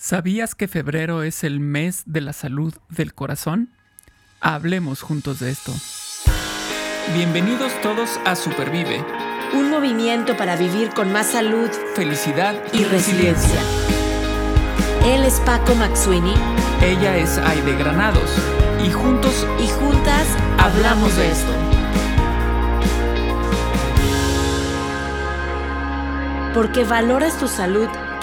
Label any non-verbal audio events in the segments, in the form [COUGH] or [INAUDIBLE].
¿Sabías que febrero es el mes de la salud del corazón? Hablemos juntos de esto. Bienvenidos todos a Supervive. Un movimiento para vivir con más salud, felicidad y, resiliencia. Él es Paco Maxuini. Ella es Aide Granados. Y juntos y juntas hablamos de esto. Porque valoras tu salud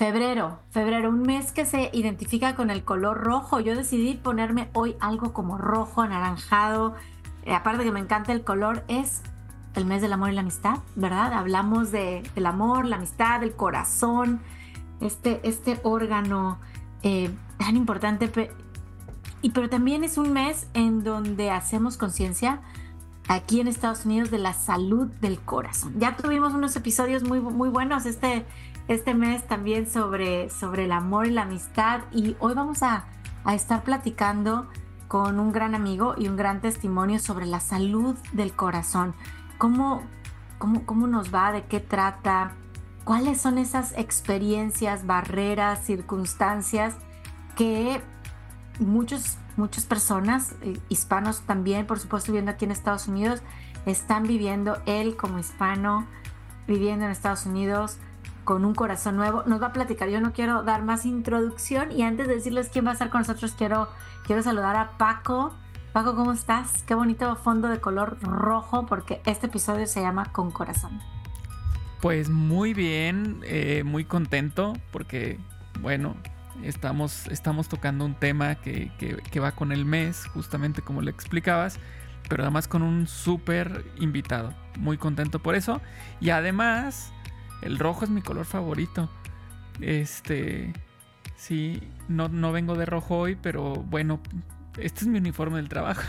Febrero, febrero, un mes que se identifica con el color rojo. Yo decidí ponerme hoy algo como rojo, anaranjado. Eh, aparte que me encanta el color, es el mes del amor y la amistad, ¿verdad? Hablamos de, del amor, la amistad, el corazón, este, este órgano eh, tan importante. Y, pero también es un mes en donde hacemos conciencia aquí en Estados Unidos de la salud del corazón. Ya tuvimos unos episodios muy, muy buenos este este mes también sobre, sobre el amor y la amistad y hoy vamos a, estar platicando con un gran amigo y un gran testimonio sobre la salud del corazón. ¿Cómo, cómo, cómo nos va? ¿De qué trata? ¿Cuáles son esas experiencias, barreras, circunstancias que muchos, muchas personas, eh, hispanos también, por supuesto, viviendo aquí en Estados Unidos, están viviendo él como hispano, viviendo en Estados Unidos, con un corazón nuevo. Nos va a platicar. Yo no quiero dar más introducción y antes de decirles quién va a estar con nosotros, quiero, quiero saludar a Paco. Paco, ¿cómo estás? Qué bonito fondo de color rojo porque este episodio se llama Con Corazón. Pues muy bien, eh, muy contento porque, bueno, estamos, estamos tocando un tema que, que va con el mes, justamente como le explicabas, pero además con un súper invitado. Muy contento por eso. Y además el rojo es mi color favorito. Este. Sí, no, no vengo de rojo hoy, pero bueno, este es mi uniforme del trabajo.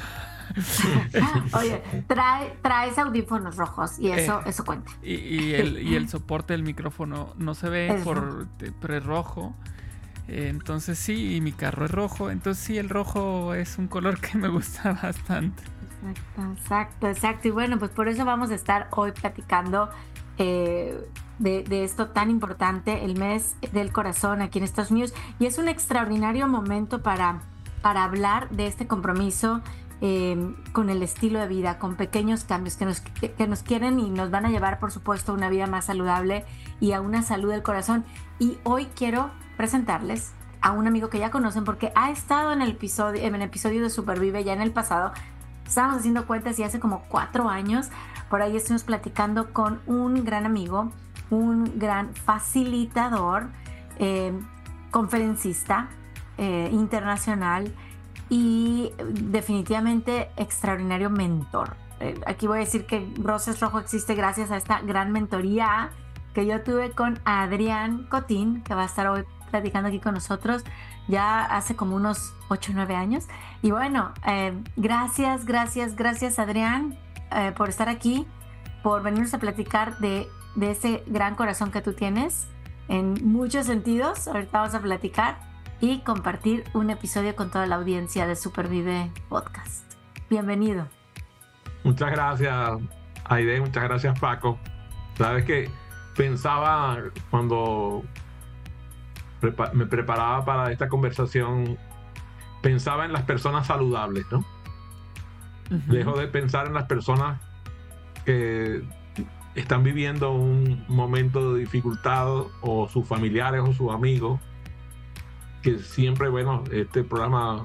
[LAUGHS] Oye, trae, traes audífonos rojos y eso, eh, eso cuenta. Y, el, soporte del micrófono no se ve por, pero es rojo. entonces sí, y mi carro es rojo. Entonces sí, el rojo es un color que me gusta [LAUGHS] bastante. Exacto, exacto, exacto. Y bueno, pues por eso vamos a estar hoy platicando eh, de, esto tan importante, el mes del corazón aquí en Estados Unidos. Y es un extraordinario momento para, para hablar de este compromiso eh, con el estilo de vida, con pequeños cambios que nos, que nos quieren y nos van a llevar, por supuesto, a una vida más saludable y a una salud del corazón. Y hoy quiero presentarles a un amigo que ya conocen porque ha estado en el episodio, en el episodio de Supervive ya en el pasado. Estábamos haciendo cuentas y hace como cuatro años por ahí estuvimos platicando con un gran amigo un gran facilitador, eh, conferencista eh, internacional y definitivamente extraordinario mentor. Eh, aquí voy a decir que Roses Rojo existe gracias a esta gran mentoría que yo tuve con Adrián Cotín, que va a estar hoy platicando aquí con nosotros ya hace como unos 8 o 9 años. Y bueno, gracias, gracias, gracias Adrián por estar aquí, por venirnos a platicar de de ese gran corazón que tú tienes en muchos sentidos. Ahorita vamos a platicar y compartir un episodio con toda la audiencia de Supervive Podcast. Bienvenido. Muchas gracias, Aide. Muchas gracias, Paco. Sabes que pensaba cuando me preparaba para esta conversación, pensaba en las personas saludables, ¿no? Dejo de pensar en las personas que están viviendo un momento de dificultad o sus familiares o sus amigos, que siempre, bueno, este programa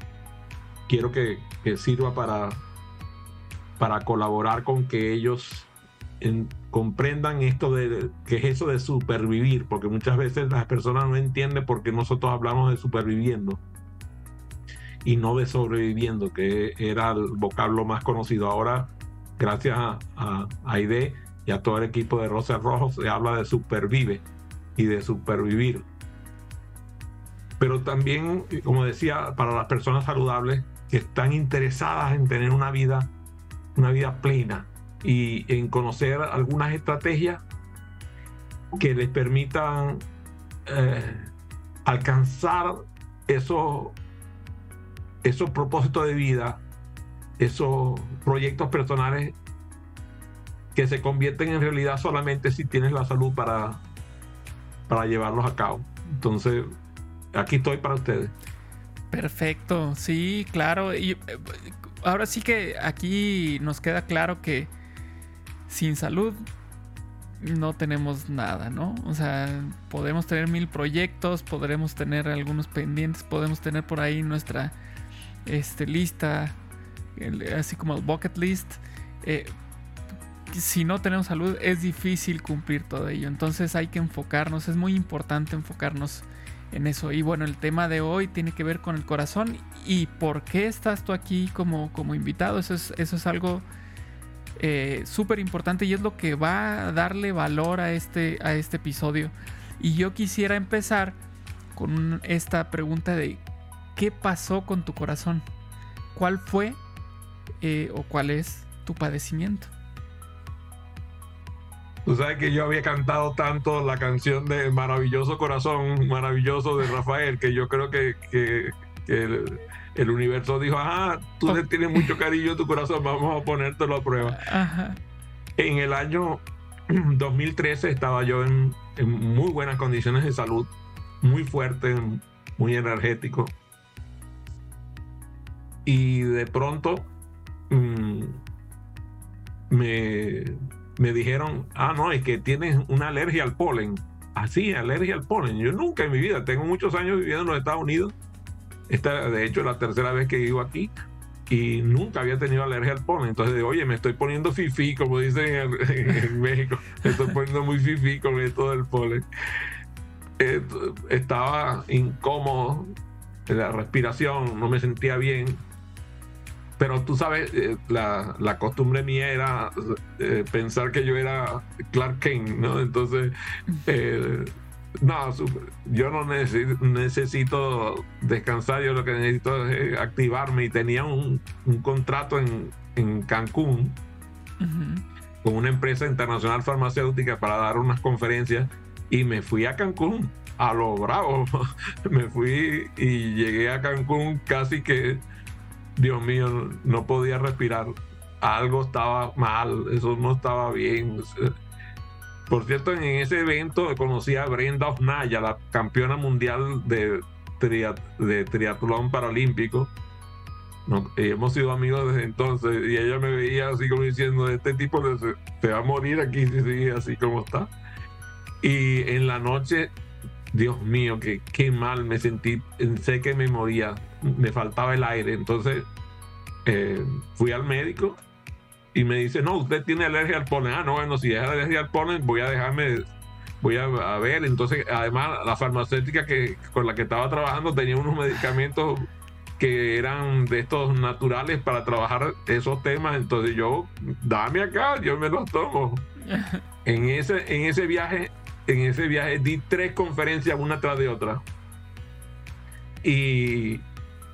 quiero que, sirva para, para colaborar con que ellos comprendan esto de que es eso de supervivir, porque muchas veces las personas no entienden por qué nosotros hablamos de superviviendo y no de sobreviviendo, que era el vocablo más conocido. Ahora, gracias a, a Aide, y a todo el equipo de Rosas Rojos se habla de supervive y de supervivir. Pero también, como decía, para las personas saludables, que están interesadas en tener una vida, una vida plena y en conocer algunas estrategias que les permitan eh, alcanzar esos, esos propósitos de vida, esos proyectos personales que se convierten en realidad solamente si tienes la salud para, para llevarlos a cabo. Entonces, aquí estoy para ustedes. Perfecto, sí, claro. Y eh, ahora sí que aquí nos queda claro que sin salud no tenemos nada, ¿no? O sea, podemos tener mil proyectos, podremos tener algunos pendientes, podemos tener por ahí nuestra este, lista, así como el bucket list. Eh, si no tenemos salud es difícil cumplir todo ello. Entonces hay que enfocarnos, es muy importante enfocarnos en eso. Y bueno, el tema de hoy tiene que ver con el corazón y por qué estás tú aquí como, como invitado. Eso es, eso es algo eh, súper importante y es lo que va a darle valor a este, a este episodio. Y yo quisiera empezar con esta pregunta de ¿qué pasó con tu corazón? ¿Cuál fue eh, o cuál es tu padecimiento? Tú sabes que yo había cantado tanto la canción de Maravilloso Corazón, Maravilloso de Rafael, que yo creo que, el, universo dijo, ah, tú le tienes mucho cariño a tu corazón, vamos a ponértelo a prueba. En el año [CLEARS THROAT] 2013 estaba yo en, muy buenas condiciones de salud, muy fuerte, muy energético. Y de pronto mm, me me dijeron, ah, no, es que tienes una alergia al polen. Así, ah, alergia al polen. Yo nunca en mi vida, tengo muchos años viviendo en los Estados Unidos. Esta, de hecho, es la tercera vez que vivo aquí y nunca había tenido alergia al polen. Entonces, oye, me estoy poniendo fifi, como dicen en, [LAUGHS] México. Me estoy poniendo muy fifi con esto del polen. estaba incómodo, la respiración, no me sentía bien pero tú sabes, eh, la, la, costumbre mía era eh, pensar que yo era Clark Kent, ¿no? Entonces, eh, no, yo no necesito, descansar, yo lo que necesito es activarme y tenía un, un contrato en, en Cancún con una empresa internacional farmacéutica para dar unas conferencias y me fui a Cancún a lo bravo. [LAUGHS] me fui y llegué a Cancún casi que Dios mío, no podía respirar. Algo estaba mal, eso no estaba bien. Por cierto, en ese evento conocí a Brenda Osnaya, la campeona mundial de, triatlón paralímpico. hemos sido amigos desde entonces y ella me veía así como diciendo, este tipo se, va a morir aquí si así como está. Y en la noche, Dios mío, qué mal me sentí, sé que me moría me faltaba el aire. Entonces eh, fui al médico y me dice, no, usted tiene alergia al polen. Ah, no, bueno, si es alergia al polen, voy a dejarme, voy a, ver. Entonces, además, la farmacéutica que, con la que estaba trabajando tenía unos medicamentos que eran de estos naturales para trabajar esos temas. Entonces yo, dame acá, yo me los tomo. [LAUGHS] en, ese, en ese viaje, en ese viaje di tres conferencias una tras de otra. Y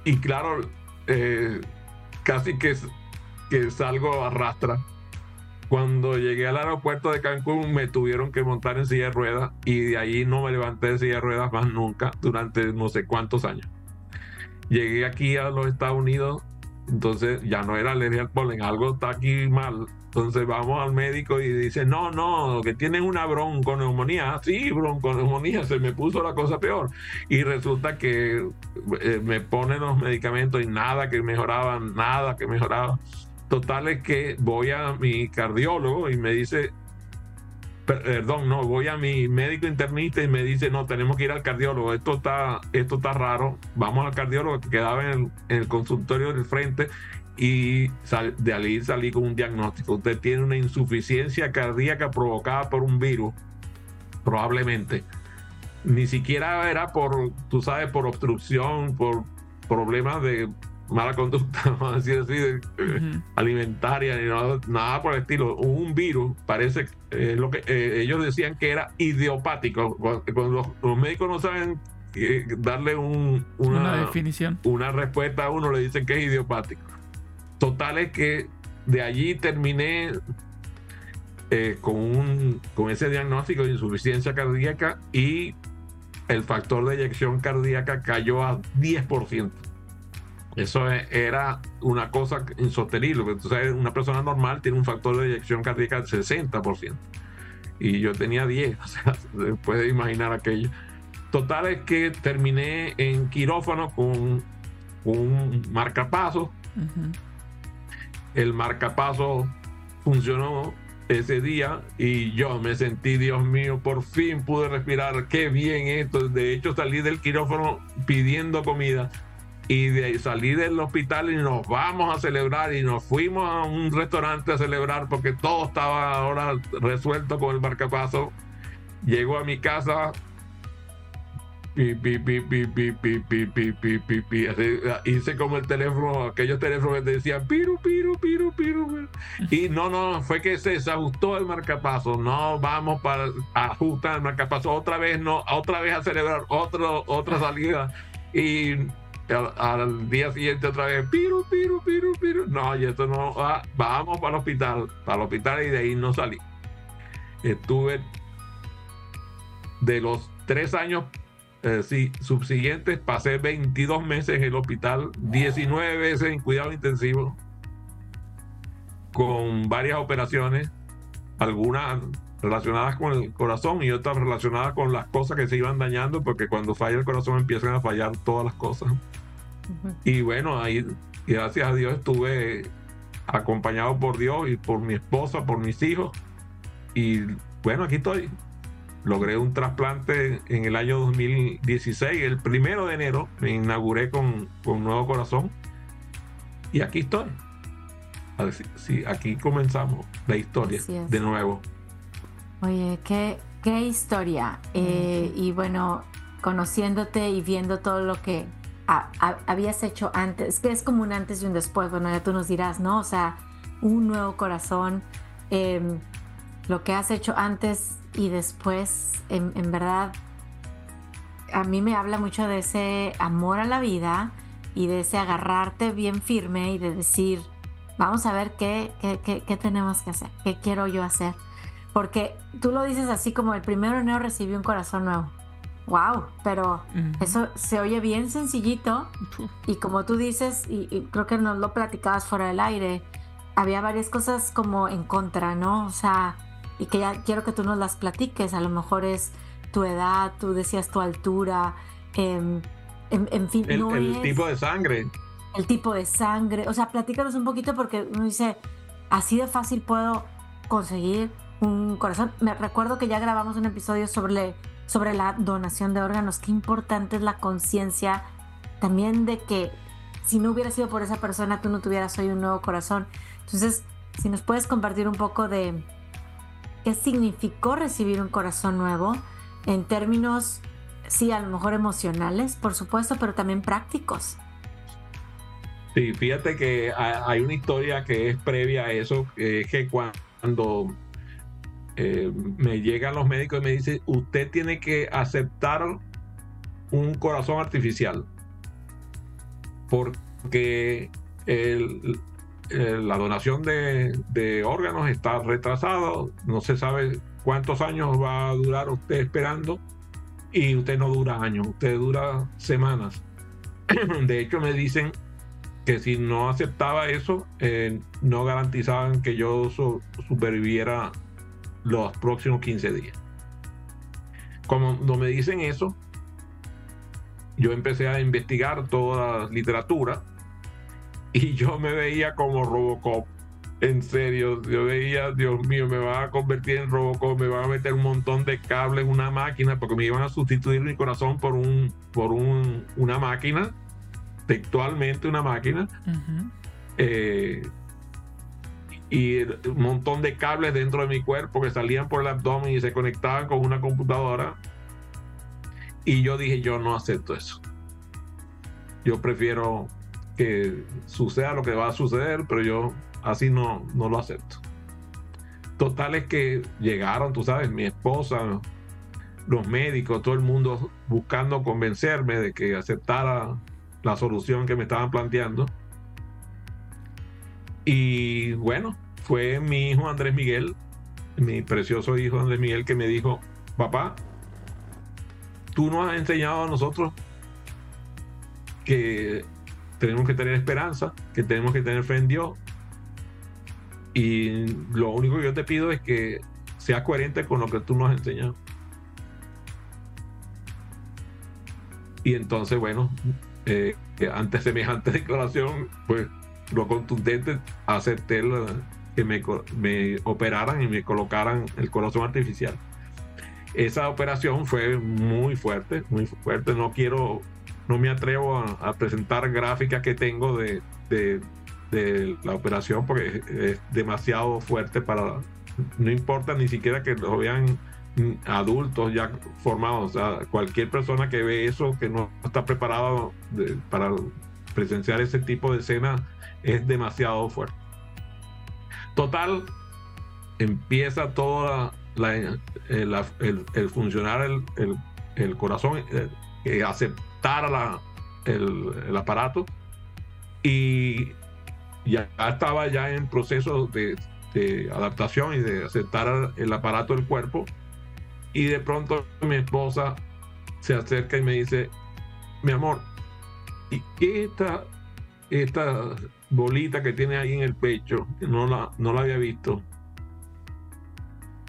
y claro, eh, casi que, que salgo a rastra. Cuando llegué al aeropuerto de Cancún me tuvieron que montar en silla de ruedas y de ahí no me levanté de silla de ruedas más nunca durante no sé cuántos años. Llegué aquí a los Estados Unidos, entonces ya no era alergia al polen, algo está aquí mal entonces vamos al médico y dice, no, no, que tienen una bronconeumonía. Ah, sí, bronconeumonía, se me puso la cosa peor. Y resulta que eh, me ponen los medicamentos y nada que mejoraban, nada que mejoraba. Total es que voy a mi cardiólogo y me dice, perdón, no, voy a mi médico internista y me dice, no, tenemos que ir al cardiólogo, esto está, esto está raro, vamos al cardiólogo que quedaba en el consultorio del frente y de ahí salí con un diagnóstico. Usted tiene una insuficiencia cardíaca provocada por un virus, probablemente. Ni siquiera era por, tú sabes, por obstrucción, por problemas de mala conducta, [LAUGHS] vamos a decir así, alimentaria, ni nada, por el estilo. Un virus, parece, eh, lo que eh, ellos decían que era idiopático. Cuando los, médicos no saben eh, darle un, una, definición. Una respuesta a uno, le dicen que es idiopático. Total es que de allí terminé eh, con, un, con ese diagnóstico de insuficiencia cardíaca y el factor de eyección cardíaca cayó a 10%. Eso e, era una cosa insostenible. Entonces, una persona normal tiene un factor de eyección cardíaca del 60%. Y yo tenía 10. [LAUGHS] O sea, puede imaginar aquello. Total es que terminé en quirófano con, un marcapaso. El marcapaso funcionó ese día y yo me sentí, Dios mío, por fin pude respirar, qué bien esto. De hecho, salí del quirófano pidiendo comida y de salir del hospital y nos vamos a celebrar y nos fuimos a un restaurante a celebrar porque todo estaba ahora resuelto con el marcapaso. Llego a mi casa, Pi, pi, pi, hice como el teléfono, aquellos teléfonos que te decían piru, piru, piru, piru. Y no, no, fue que se desajustó el marcapaso. No vamos para ajustar el marcapaso otra vez, no, otra vez a celebrar otro, otra salida. Y al, al día siguiente otra vez, piru, piru, piru, piru. No, y esto no, ah, vamos para el hospital, para el hospital y de ahí no salí. Estuve de los tres años eh, sí, subsiguientes, pasé 22 meses en el hospital, 19 veces en cuidado intensivo, con varias operaciones, algunas relacionadas con el corazón y otras relacionadas con las cosas que se iban dañando, porque cuando falla el corazón empiezan a fallar todas las cosas. Y bueno, ahí, gracias a Dios, estuve acompañado por Dios y por mi esposa, por mis hijos. Y bueno, aquí estoy. Logré un trasplante en el año 2016, el primero de enero, me inauguré con, con un nuevo corazón. Y aquí estoy. Sí, aquí comenzamos la historia de nuevo. Oye, qué, qué historia. Eh, y bueno, conociéndote y viendo todo lo que habías hecho antes, que es como un antes y un después, bueno, ya tú nos dirás, ¿no? O sea, un nuevo corazón, em, lo que has hecho antes y después, en, en, verdad, a mí me habla mucho de ese amor a la vida y de ese agarrarte bien firme y de decir, vamos a ver qué, qué, qué, qué tenemos que hacer, qué quiero yo hacer. Porque tú lo dices así como el primero de enero recibí un corazón nuevo. Wow, pero eso se oye bien sencillito y como tú dices, y, creo que nos lo platicabas fuera del aire, había varias cosas como en contra, ¿no? O sea, y que ya quiero que tú nos las platiques, a lo mejor es tu edad, tú decías tu altura, em, en, fin, el, el tipo de sangre. El tipo de sangre, o sea, platícanos un poquito porque uno dice, así de fácil puedo conseguir un corazón. Me recuerdo que ya grabamos un episodio sobre, sobre la donación de órganos. Qué importante es la conciencia también de que si no hubiera sido por esa persona, tú no tuvieras hoy un nuevo corazón. Entonces, si nos puedes compartir un poco de qué significó recibir un corazón nuevo en términos, sí, a lo mejor emocionales, por supuesto, pero también prácticos. Sí, fíjate que hay una historia que es previa a eso, que es que cuando eh, me llegan los médicos y me dicen, usted tiene que aceptar un corazón artificial. Porque la donación de, órganos está retrasado, no se sabe cuántos años va a durar usted esperando y usted no dura años, usted dura semanas. [CLEARS THROAT] De hecho, me dicen que si no aceptaba eso, eh, no garantizaban que yo superviviera los próximos 15 días. Cuando me dicen eso, yo empecé a investigar toda la literatura [LAUGHS] y yo me veía como Robocop. En serio, yo veía, Dios mío, me va a convertir en Robocop, me va a meter un montón de cables en una máquina, porque me iban a sustituir mi corazón por un, por un, una máquina, textualmente una máquina y un montón de cables dentro de mi cuerpo que salían por el abdomen y se conectaban con una computadora. Y yo dije, yo no acepto eso. Yo prefiero suceda lo que va a suceder, pero yo así no, no lo acepto. Total es que llegaron, tú sabes, mi esposa, los médicos, todo el mundo buscando convencerme de que aceptara la solución que me estaban planteando. Y bueno, fue mi hijo Andrés Miguel, mi precioso hijo Andrés Miguel, que me dijo, papá, tú nos has enseñado a nosotros que tenemos que tener esperanza, que tenemos que tener fe en Dios. Y lo único que yo te pido es que seas coherente con lo que tú nos has enseñado. Y entonces, bueno, eh, ante semejante [LAUGHS] declaración, pues lo contundente, acepté que me, me operaran y me colocaran el corazón artificial. Esa operación fue muy fuerte, muy fuerte. No quiero, no me atrevo a, presentar gráficas que tengo de, de, la operación porque es demasiado fuerte para, no importa ni siquiera que lo vean adultos ya formados, o cualquier persona que ve eso, que no está preparado para presenciar ese tipo de escena, es demasiado fuerte. Total, empieza toda la, el, el, funcionar el, el, corazón, eh, aceptar la, el, aparato y ya estaba ya en proceso de, de adaptación y de aceptar el aparato del cuerpo y de pronto mi esposa se acerca y me dice, mi amor, ¿y qué esta, esta bolita que tiene ahí en el pecho? No la, no la había visto.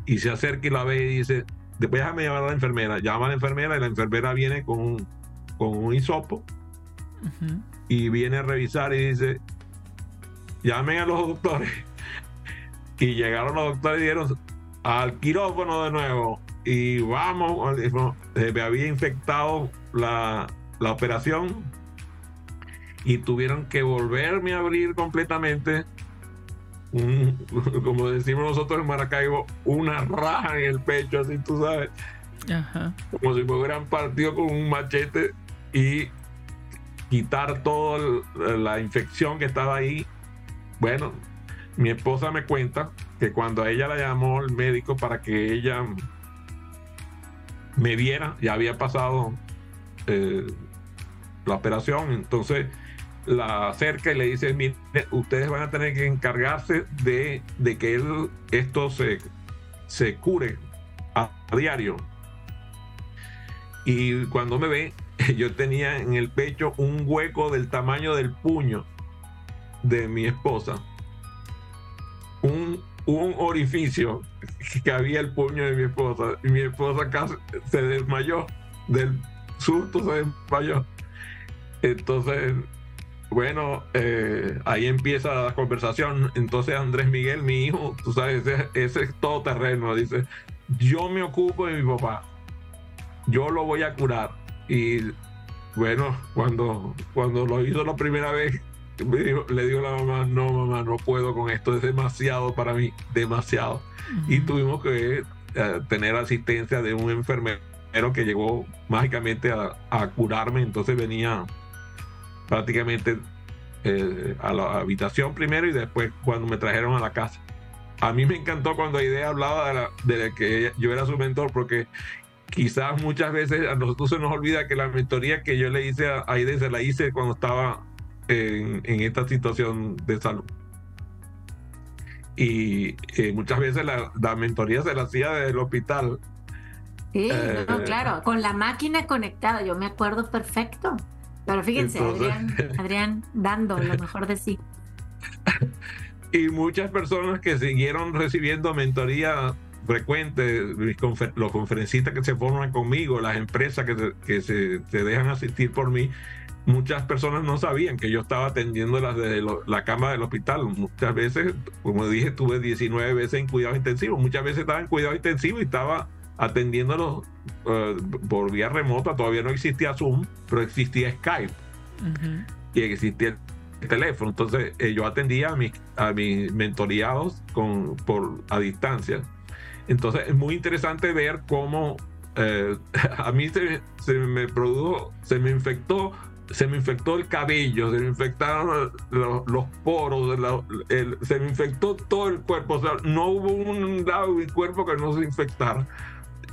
Y se acerca y la ve y dice, después déjame llamar a la enfermera. Llama a la enfermera y la enfermera viene con un, con un hisopo y viene a revisar y dice, llamen a los doctores. [LAUGHS] Y llegaron los doctores y dijeron al quirófano de nuevo y vamos, me había infectado la, la operación y tuvieron que volverme a abrir completamente, [LAUGHS] como decimos nosotros en Maracaibo, una raja en el pecho, así tú sabes. Como si me hubieran partido con un machete y quitar toda la infección que estaba ahí. Bueno, mi esposa me cuenta que cuando a ella la llamó el médico para que ella me viera, ya había pasado eh, la operación, entonces la acerca y le dice, mire, ustedes van a tener que encargarse de, de que esto se, se cure a, diario. Y cuando me ve, [LAUGHS] yo tenía en el pecho un hueco del tamaño del puño de mi esposa. Un un orificio que había el puño de mi esposa. Y mi esposa casi se desmayó. Del susto se desmayó. Entonces bueno eh, ahí empieza la conversación. Entonces Andrés Miguel mi hijo tú sabes ese, es todo terreno dice yo me ocupo de mi papá. Yo lo voy a curar y bueno cuando cuando lo hizo la primera vez le digo a la mamá, no mamá, no puedo con esto, es demasiado para mí, demasiado. Y tuvimos que eh, tener asistencia de un enfermero que llegó mágicamente a, curarme, entonces venía prácticamente eh, a la habitación primero y después cuando me trajeron a la casa. A mí me encantó cuando Idea hablaba de, que yo era su mentor porque quizás muchas veces a nosotros se nos olvida que la mentoría que yo le hice a Aide se la hice cuando estaba en, esta situación de salud. Y eh, muchas veces la, mentoría se la hacía desde el hospital. Sí, eh, claro, con la máquina conectada, yo me acuerdo perfecto. Pero fíjense, Adrián, [LAUGHS] Adrián dando lo mejor de sí. [LAUGHS] y muchas personas que siguieron recibiendo mentoría frecuente, los conferencistas que se forman conmigo, las empresas que que se, se dejan asistir por mí, muchas personas no sabían que yo estaba atendiéndolas desde la cama del hospital. Muchas veces, como dije, tuve 19 veces en cuidado intensivo. Muchas veces estaba en cuidado intensivo y estaba atendiéndolos eh, por vía remota. Todavía no existía Zoom, pero existía Skype. Y existía el teléfono. Entonces, eh, yo atendía a mis, a mis mentoreados con, por, a distancia. Entonces, es muy interesante ver cómo eh, [LAUGHS] a mí se, se me produjo, se me infectó se me infectó el cabello, se me infectaron los, poros, se me infectó todo el cuerpo. O sea, no hubo un lado de mi cuerpo que no se infectara.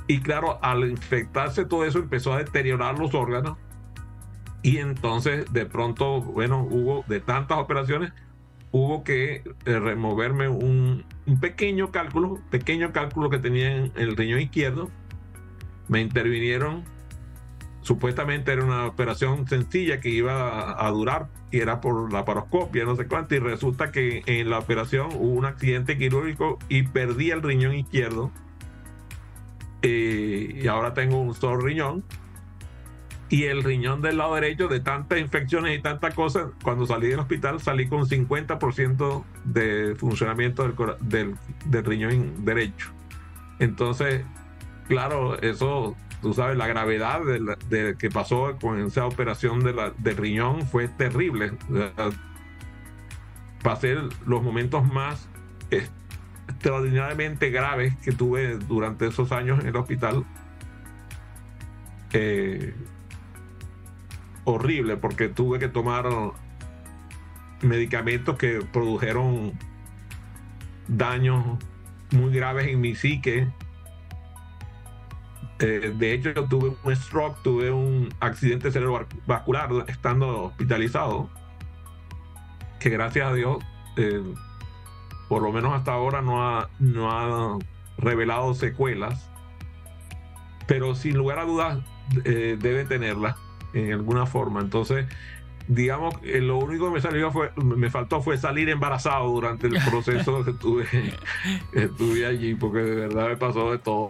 Y claro, al infectarse todo eso empezó a deteriorar los órganos. Y entonces de pronto, bueno, hubo de tantas operaciones, hubo que eh, removerme un, un, pequeño cálculo, pequeño cálculo que tenía en el riñón izquierdo. Me intervinieron supuestamente era una operación sencilla que iba a, durar y era por la paroscopia, no sé cuánto, y resulta que en la operación hubo un accidente quirúrgico y perdí el riñón izquierdo. Eh, y ahora tengo un solo riñón. Y el riñón del lado derecho, de tantas infecciones y tantas cosas, cuando salí del hospital salí con 50% de funcionamiento del, del, del riñón derecho. Entonces, claro, eso tú sabes, la gravedad de, que pasó con esa operación de, la, riñón fue terrible. Pasé los momentos más extraordinariamente graves que tuve durante esos años en el hospital. Eh, horrible porque tuve que tomar medicamentos que produjeron daños muy graves en mi psique. Eh, de hecho, yo tuve un stroke, tuve un accidente cerebrovascular estando hospitalizado, que gracias a Dios, eh, por lo menos hasta ahora no ha, no ha revelado secuelas, pero sin lugar a dudas eh, debe tenerlas en alguna forma. Entonces, digamos, lo único que me salió fue, me faltó fue salir embarazado durante el proceso que estuve, [LAUGHS] estuve allí, porque de verdad me pasó de todo.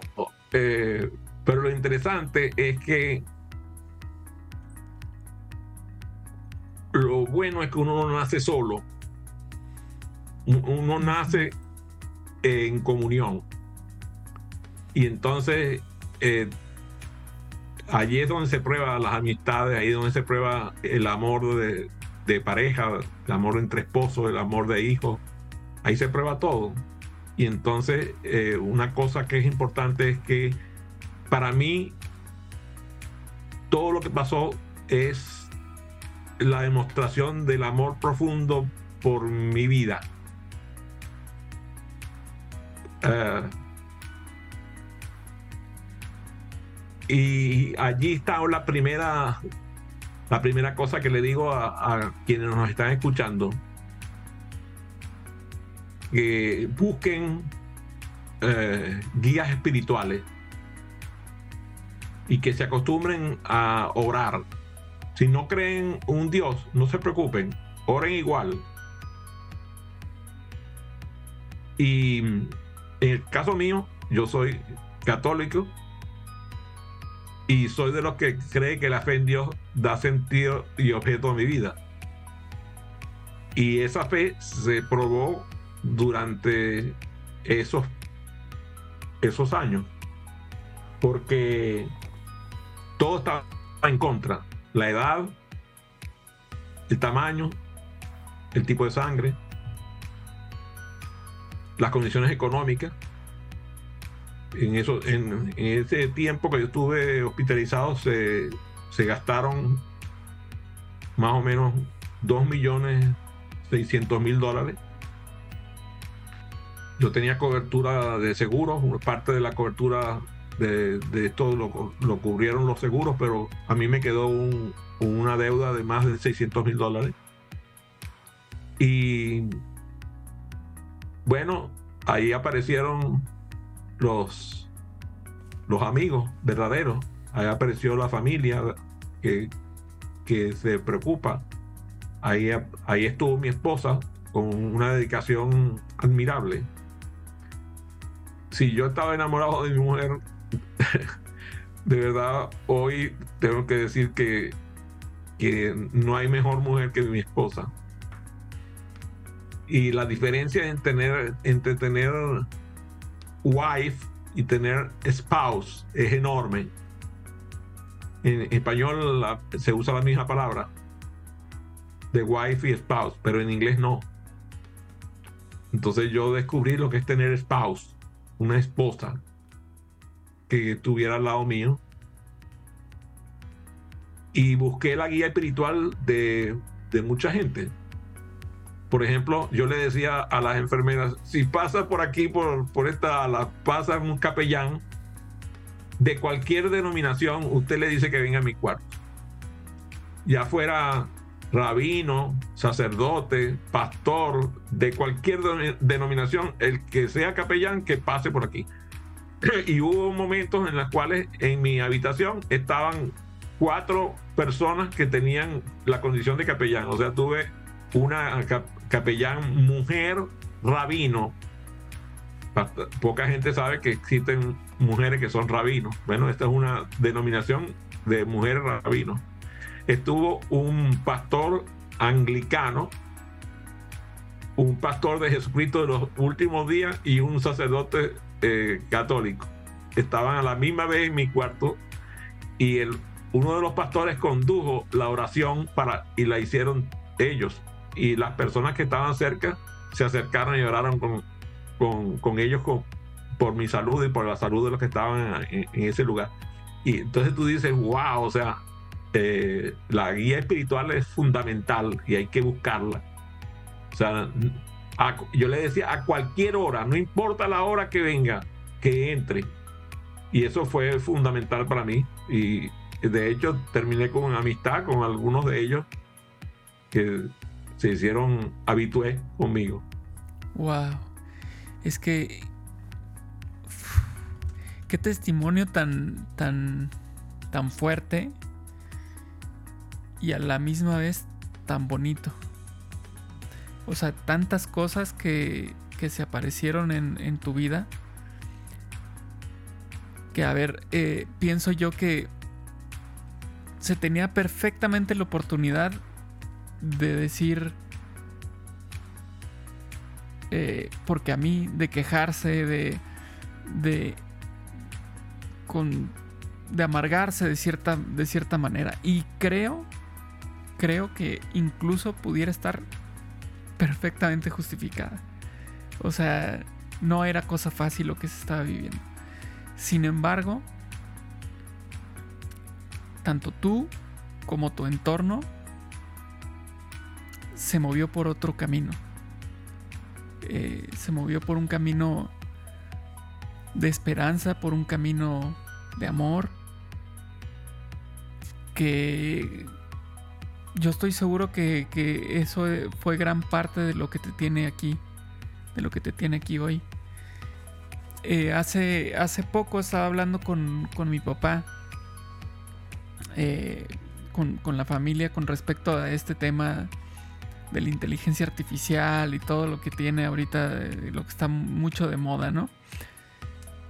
Pero lo interesante es que lo bueno es que uno no nace solo. Uno nace en comunión. Y entonces eh, allí es donde se prueba las amistades, ahí es donde se prueba el amor de, pareja, el amor entre esposos, el amor de hijos. Ahí se prueba todo. Y entonces eh, una cosa que es importante es que para mí, todo lo que pasó es la demostración del amor profundo por mi vida. Eh, y allí está la primera, la primera cosa que le digo a, quienes nos están escuchando. Que busquen eh, guías espirituales y que se acostumbren a orar. Si no creen un Dios, no se preocupen, oren igual. Y en el caso mío, yo soy católico y soy de los que cree que la fe en Dios da sentido y objeto a mi vida. Y esa fe se probó durante esos, esos años. Porque todo estaba en contra. La edad, el tamaño, el tipo de sangre, las condiciones económicas. En, eso, en, ese tiempo que yo estuve hospitalizado se, se gastaron más o menos 2 millones 600 mil dólares. Yo tenía cobertura de seguros, parte de la cobertura de, esto lo, cubrieron los seguros, pero a mí me quedó una deuda de más de 600 mil dólares. Y bueno, ahí aparecieron los, los amigos verdaderos, ahí apareció la familia que, que se preocupa. Ahí, ahí estuvo mi esposa con una dedicación admirable. Si yo estaba enamorado de mi mujer, [LAUGHS] de verdad, hoy tengo que decir que, que no hay mejor mujer que mi esposa. Y la diferencia en tener, entre tener wife y tener spouse es enorme. En español se usa la misma palabra de wife y spouse, pero en inglés no. Entonces yo descubrí lo que es tener spouse, una esposa que estuviera al lado mío. Y busqué la guía espiritual de, mucha gente. Por ejemplo, yo le decía a las enfermeras, si pasa por aquí, por, por esta ala, pasa un capellán, de cualquier denominación, usted le dice que venga a mi cuarto. Ya fuera rabino, sacerdote, pastor, de cualquier denominación, el que sea capellán, que pase por aquí. [CLEARS THROAT] y hubo momentos en los cuales en mi habitación estaban cuatro personas que tenían la condición de capellán. O sea, tuve una capellán mujer rabino. Poca gente sabe que existen mujeres que son rabinos. Bueno, esta es una denominación de mujeres rabinos. Estuvo un pastor anglicano, un pastor de Jesucristo de los últimos días y un sacerdote eh, católico. Estaban a la misma vez en mi cuarto y el, uno de los pastores condujo la oración para, y la hicieron ellos. Y las personas que estaban cerca se acercaron y oraron con, con, con ellos con, por mi salud y por la salud de los que estaban en, ese lugar. Y entonces tú dices, wow, o sea, eh, la guía espiritual es fundamental y hay que buscarla. O sea, yo le decía a cualquier hora, no importa la hora que venga, que entre. Y eso fue fundamental para mí. Y de hecho terminé con amistad con algunos de ellos que se hicieron habitué conmigo. Wow. Es que qué testimonio tan tan tan fuerte y a la misma vez tan bonito. O sea, tantas cosas que, que se aparecieron en, en, tu vida. Que a ver, eh, pienso yo que se tenía perfectamente la oportunidad de decir, eh, porque a mí, de quejarse, de, de, con, de amargarse de cierta, de cierta manera. Y creo, creo que incluso pudiera estar perfectamente justificada. O sea, no era cosa fácil lo que se estaba viviendo. Sin embargo, tanto tú como tu entorno se movió por otro camino. Eh, se movió por un camino de esperanza, por un camino de amor, que yo estoy seguro que, eso fue gran parte de lo que te tiene aquí, de lo que te tiene aquí hoy. Eh, hace, hace poco estaba hablando con, mi papá, eh, con, con, la familia, con respecto a este tema de la inteligencia artificial y todo lo que tiene ahorita, lo que está mucho de moda, ¿no?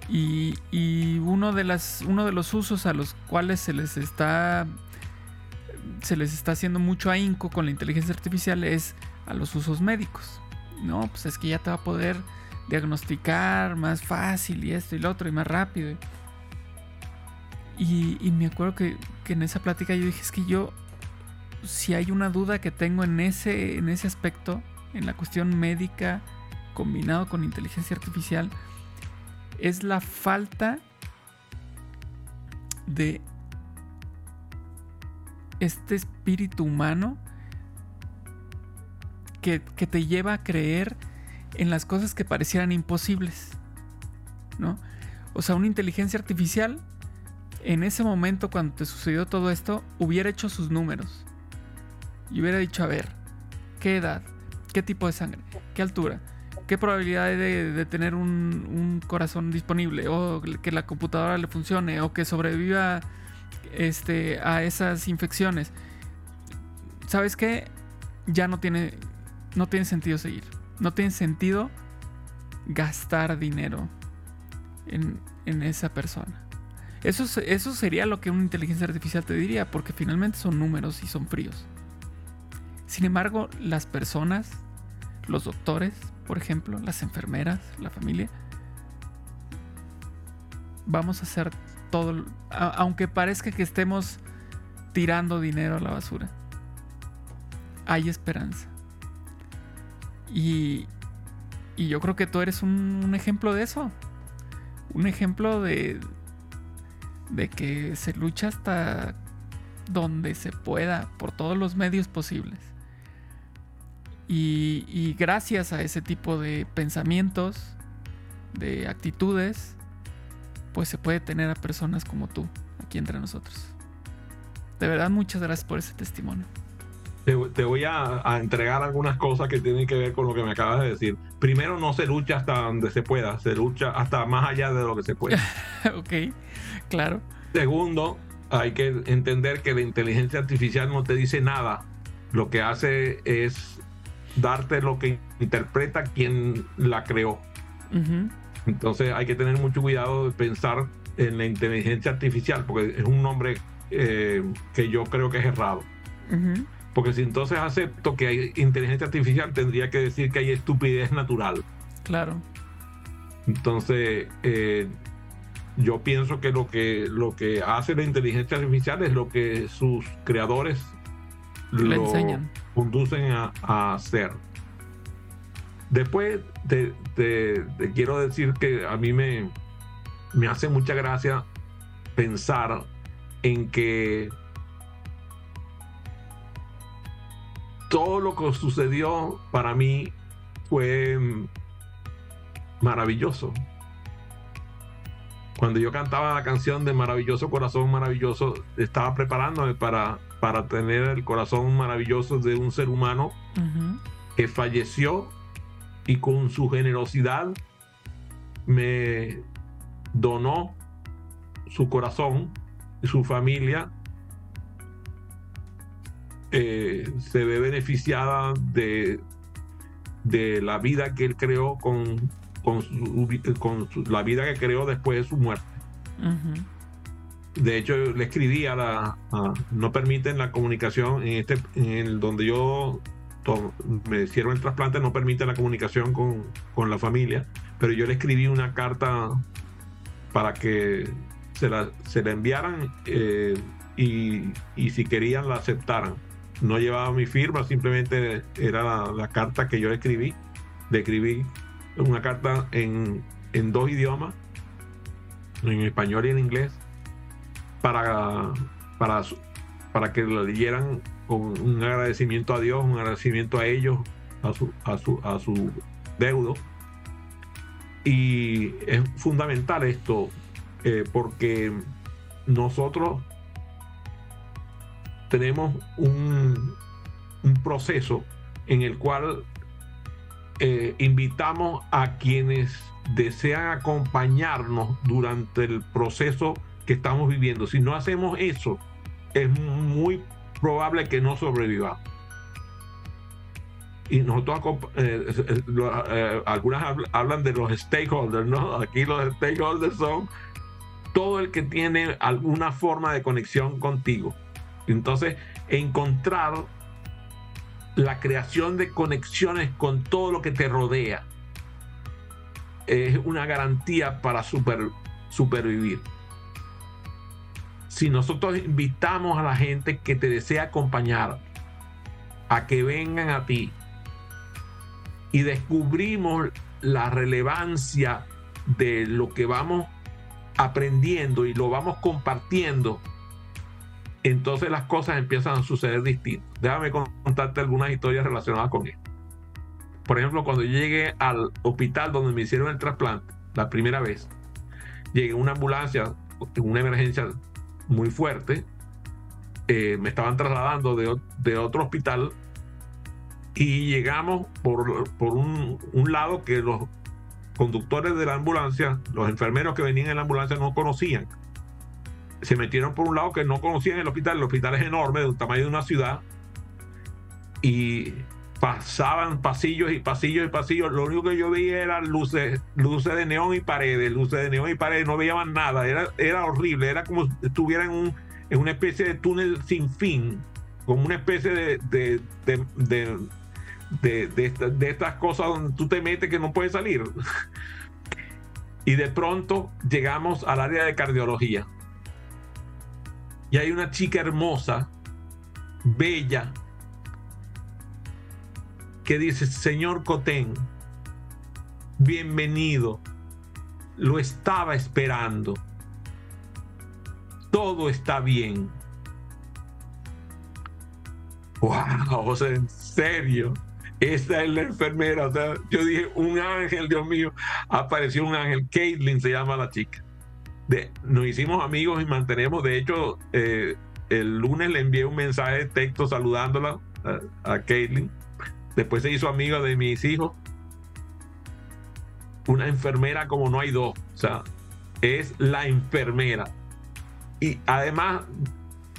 Y, y uno, de las, uno de los usos a los cuales se les está se les está haciendo mucho ahínco con la inteligencia artificial es a los usos médicos. No, pues es que ya te va a poder diagnosticar más fácil y esto y lo otro y más rápido. Y, me acuerdo que, en esa plática yo dije, es que yo, si hay una duda que tengo en ese, en ese aspecto, en la cuestión médica combinado con inteligencia artificial, es la falta de este espíritu humano que, te lleva a creer en las cosas que parecieran imposibles. ¿No? O sea, una inteligencia artificial en ese momento cuando te sucedió todo esto hubiera hecho sus números y hubiera dicho, a ver, ¿qué edad? ¿Qué tipo de sangre? ¿Qué altura? ¿Qué probabilidad hay de, tener un, corazón disponible? ¿O que la computadora le funcione? ¿O que sobreviva este, a esas infecciones, ¿sabes qué? Ya no tiene, no tiene sentido seguir. No tiene sentido gastar dinero en, en esa persona. Eso, eso sería lo que una inteligencia artificial te diría, porque finalmente son números y son fríos. Sin embargo, las personas, los doctores, por ejemplo, las enfermeras, la familia, vamos a hacer todo, aunque parezca que estemos tirando dinero a la basura, hay esperanza. Y, y yo creo que tú eres un, ejemplo de eso. Un ejemplo de, de que se lucha hasta donde se pueda, por todos los medios posibles. Y, y, gracias a ese tipo de pensamientos, de actitudes, pues se puede tener a personas como tú aquí entre nosotros. De verdad, muchas gracias por ese testimonio. Te, voy a, entregar algunas cosas que tienen que ver con lo que me acabas de decir. Primero, no se lucha hasta donde se pueda, se lucha hasta más allá de lo que se puede. [LAUGHS] ok, claro. Segundo, hay que entender que la inteligencia artificial no te dice nada. Lo que hace es darte lo que interpreta quien la creó. Entonces hay que tener mucho cuidado de pensar en la inteligencia artificial, porque es un nombre eh, que yo creo que es errado. Porque si entonces acepto que hay inteligencia artificial, tendría que decir que hay estupidez natural. Claro. Entonces, eh, yo pienso que lo que lo que hace la inteligencia artificial es lo que sus creadores le enseñan. Conducen a, hacer. Después te, quiero decir que a mí me, me hace mucha gracia pensar en que todo lo que sucedió para mí fue maravilloso. Cuando yo cantaba la canción de Maravilloso Corazón Maravilloso, estaba preparándome para, para tener el corazón maravilloso de un ser humano que falleció y con su generosidad me donó su corazón y su familia eh, se ve beneficiada de, de la vida que él creó con, con, la vida que creó después de su muerte. De hecho, le escribí a la. no permiten la comunicación en este. En donde yo me hicieron el trasplante, no permiten la comunicación con, con, la familia. Pero yo le escribí una carta para que se la, se la enviaran eh, y, y si querían la aceptaran no llevaba mi firma, simplemente era la, carta que yo escribí. Le escribí una carta en, dos idiomas, en español y en inglés, para, para, para que la leyeran con un agradecimiento a Dios, un agradecimiento a ellos, a su, a su, a su deudo. Y es fundamental esto, eh, porque nosotros tenemos un, proceso en el cual eh, invitamos a quienes desean acompañarnos durante el proceso estamos viviendo. Si no hacemos eso, es muy probable que no sobrevivamos. Y nosotros, eh, eh, algunas hablan de los stakeholders, ¿no? Aquí los stakeholders son todo el que tiene alguna forma de conexión contigo. Entonces, encontrar la creación de conexiones con todo lo que te rodea es una garantía para supervivir. Si nosotros invitamos a la gente que te desea acompañar a que vengan a ti y descubrimos la relevancia de lo que vamos aprendiendo y lo vamos compartiendo, entonces las cosas empiezan a suceder distintas. Déjame contarte algunas historias relacionadas con esto. Por ejemplo, cuando yo llegué al hospital donde me hicieron el trasplante, la primera vez, llegué en una ambulancia, en una emergencia muy fuerte, eh, me estaban trasladando de, otro hospital y llegamos por, por un, un lado que los conductores de la ambulancia, los enfermeros que venían en la ambulancia no conocían se metieron por un lado que no conocían el hospital. El hospital es enorme, de un tamaño de una ciudad. Y pasaban pasillos y pasillos y pasillos. Lo único que yo veía eran luces, luces de neón y paredes, luces de neón y paredes. No veía más nada. Era, era horrible. Era como si estuviera en, un, en una especie de túnel sin fin. Como una especie de, de, de, de, de estas cosas donde tú te metes que no puedes salir. [LAUGHS] y de pronto llegamos al área de cardiología y hay una chica hermosa, bella, que dice, Señor Cotén, bienvenido, lo estaba esperando, todo está bien. Wow, o sea, en serio. Esa es la enfermera. O sea, yo dije, un ángel, Dios mío. Apareció un ángel. Caitlin se llama la chica. nos hicimos amigos y mantenemos, de hecho, eh, el lunes le envié un mensaje de texto saludándola a, a Caitlin. Después se hizo amiga de mis hijos. Una enfermera como no hay dos. O sea, es la enfermera. Y además,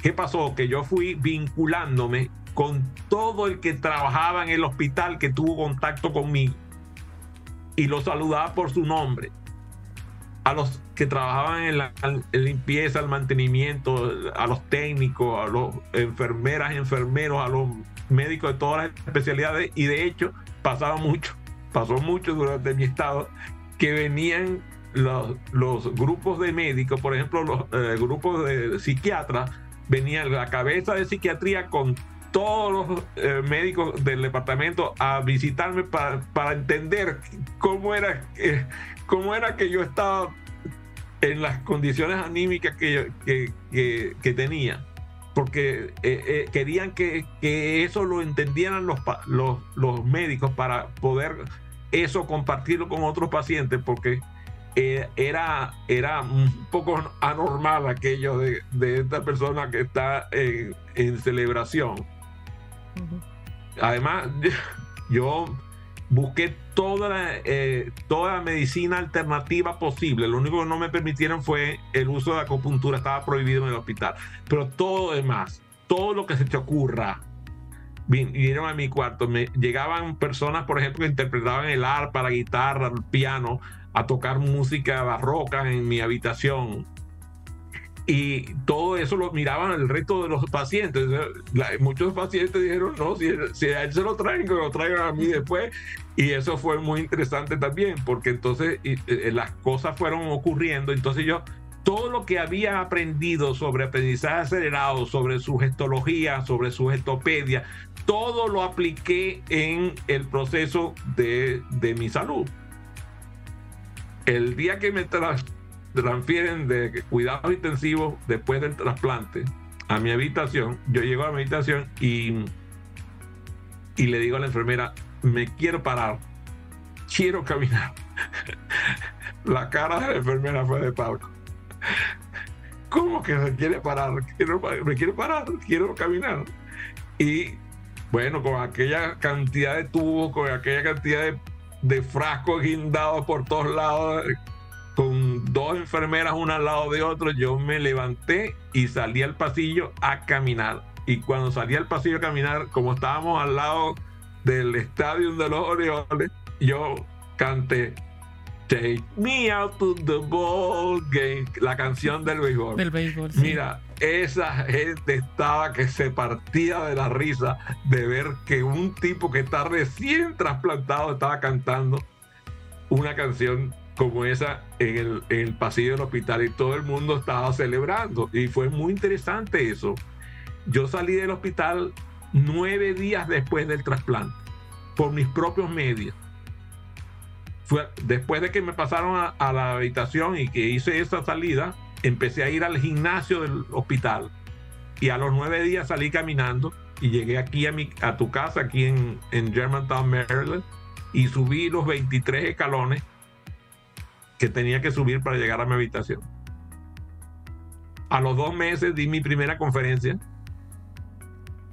¿qué pasó? Que yo fui vinculándome con todo el que trabajaba en el hospital que tuvo contacto conmigo y lo saludaba por su nombre. A los que trabajaban en la limpieza, el mantenimiento, a los técnicos, a los enfermeras, enfermeros, a los médicos de todas las especialidades y de hecho pasaba mucho, pasó mucho durante mi estado que venían los, grupos de médicos, por ejemplo, los eh, grupos de psiquiatras, venían la cabeza de psiquiatría con todos los eh, médicos del departamento a visitarme para, para entender cómo era, cómo era que yo estaba en las condiciones anímicas que, que, que, tenía. Porque eh, querían que, eso lo entendieran los, los, los, médicos para poder eso compartirlo con otros pacientes, porque era, era un poco anormal aquello de, de esta persona que está en, en celebración. Además, [LAUGHS] yo busqué toda la, eh, toda medicina alternativa posible. Lo único que no me permitieron fue el uso de acupuntura, estaba prohibido en el hospital. Pero todo lo demás, todo lo que se te ocurra, vinieron a mi cuarto. Llegaban personas, por ejemplo, que interpretaban el arpa, la guitarra, el piano, a tocar música barroca en mi habitación y todo eso lo miraban el resto de los pacientes. muchos pacientes dijeron, no, si, a él se lo traen, que lo traigan a mí después. Y eso fue muy interesante también, porque entonces eh, las cosas fueron ocurriendo. Entonces yo, todo lo que había aprendido sobre aprendizaje acelerado, sobre su gestología, sobre su gestopedia, todo lo apliqué en el proceso de, de mi salud. El día que me tras transfieren de cuidados intensivos después del trasplante a mi habitación. Yo llego a mi habitación y, y le digo a la enfermera, me quiero parar, quiero caminar. [LAUGHS] la cara de la enfermera fue de Pablo. [LAUGHS] ¿Cómo que se quiere parar? Quiero, me quiero parar, quiero caminar. Y bueno, con aquella cantidad de tubos, con aquella cantidad de, de frascos guindados por todos lados, con dos enfermeras una al lado de otro, yo me levanté y salí al pasillo a caminar. Y cuando salí al pasillo a caminar, como estábamos al lado del estadio de los Orioles, yo canté Take Me Out to the Ball Game, la canción del béisbol. Del béisbol. Mira, esa gente estaba que se partía de la risa de ver que un tipo que está recién trasplantado estaba cantando una canción como esa en el, pasillo del hospital y todo el mundo estaba celebrando. Y fue muy interesante eso. Yo salí del hospital nueve días después del trasplante, por mis propios medios. Fue, después de que me pasaron a, la habitación y que hice esa salida, empecé a ir al gimnasio del hospital. Y a los nueve días salí caminando y llegué aquí a, mi, a tu casa, aquí en, Germantown, Maryland, y subí los 23 escalones que tenía que subir para llegar a mi habitación. A los dos meses di mi primera conferencia.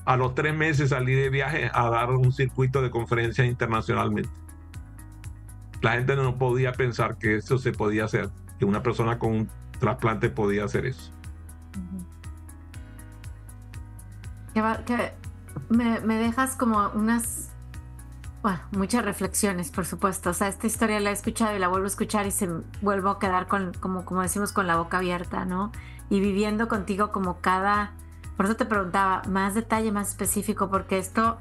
A los tres meses salí de viaje a dar un circuito de conferencias internacionalmente. La gente no podía pensar que eso se podía hacer, que una persona con un trasplante podía hacer eso. me, me dejas como unas bueno, muchas reflexiones, por supuesto. O sea, esta historia la he escuchado y la vuelvo a escuchar y se vuelvo a quedar con, como, decimos, con la boca abierta, ¿no? Y viviendo contigo como cada... Por eso te preguntaba, más detalle, más específico, porque esto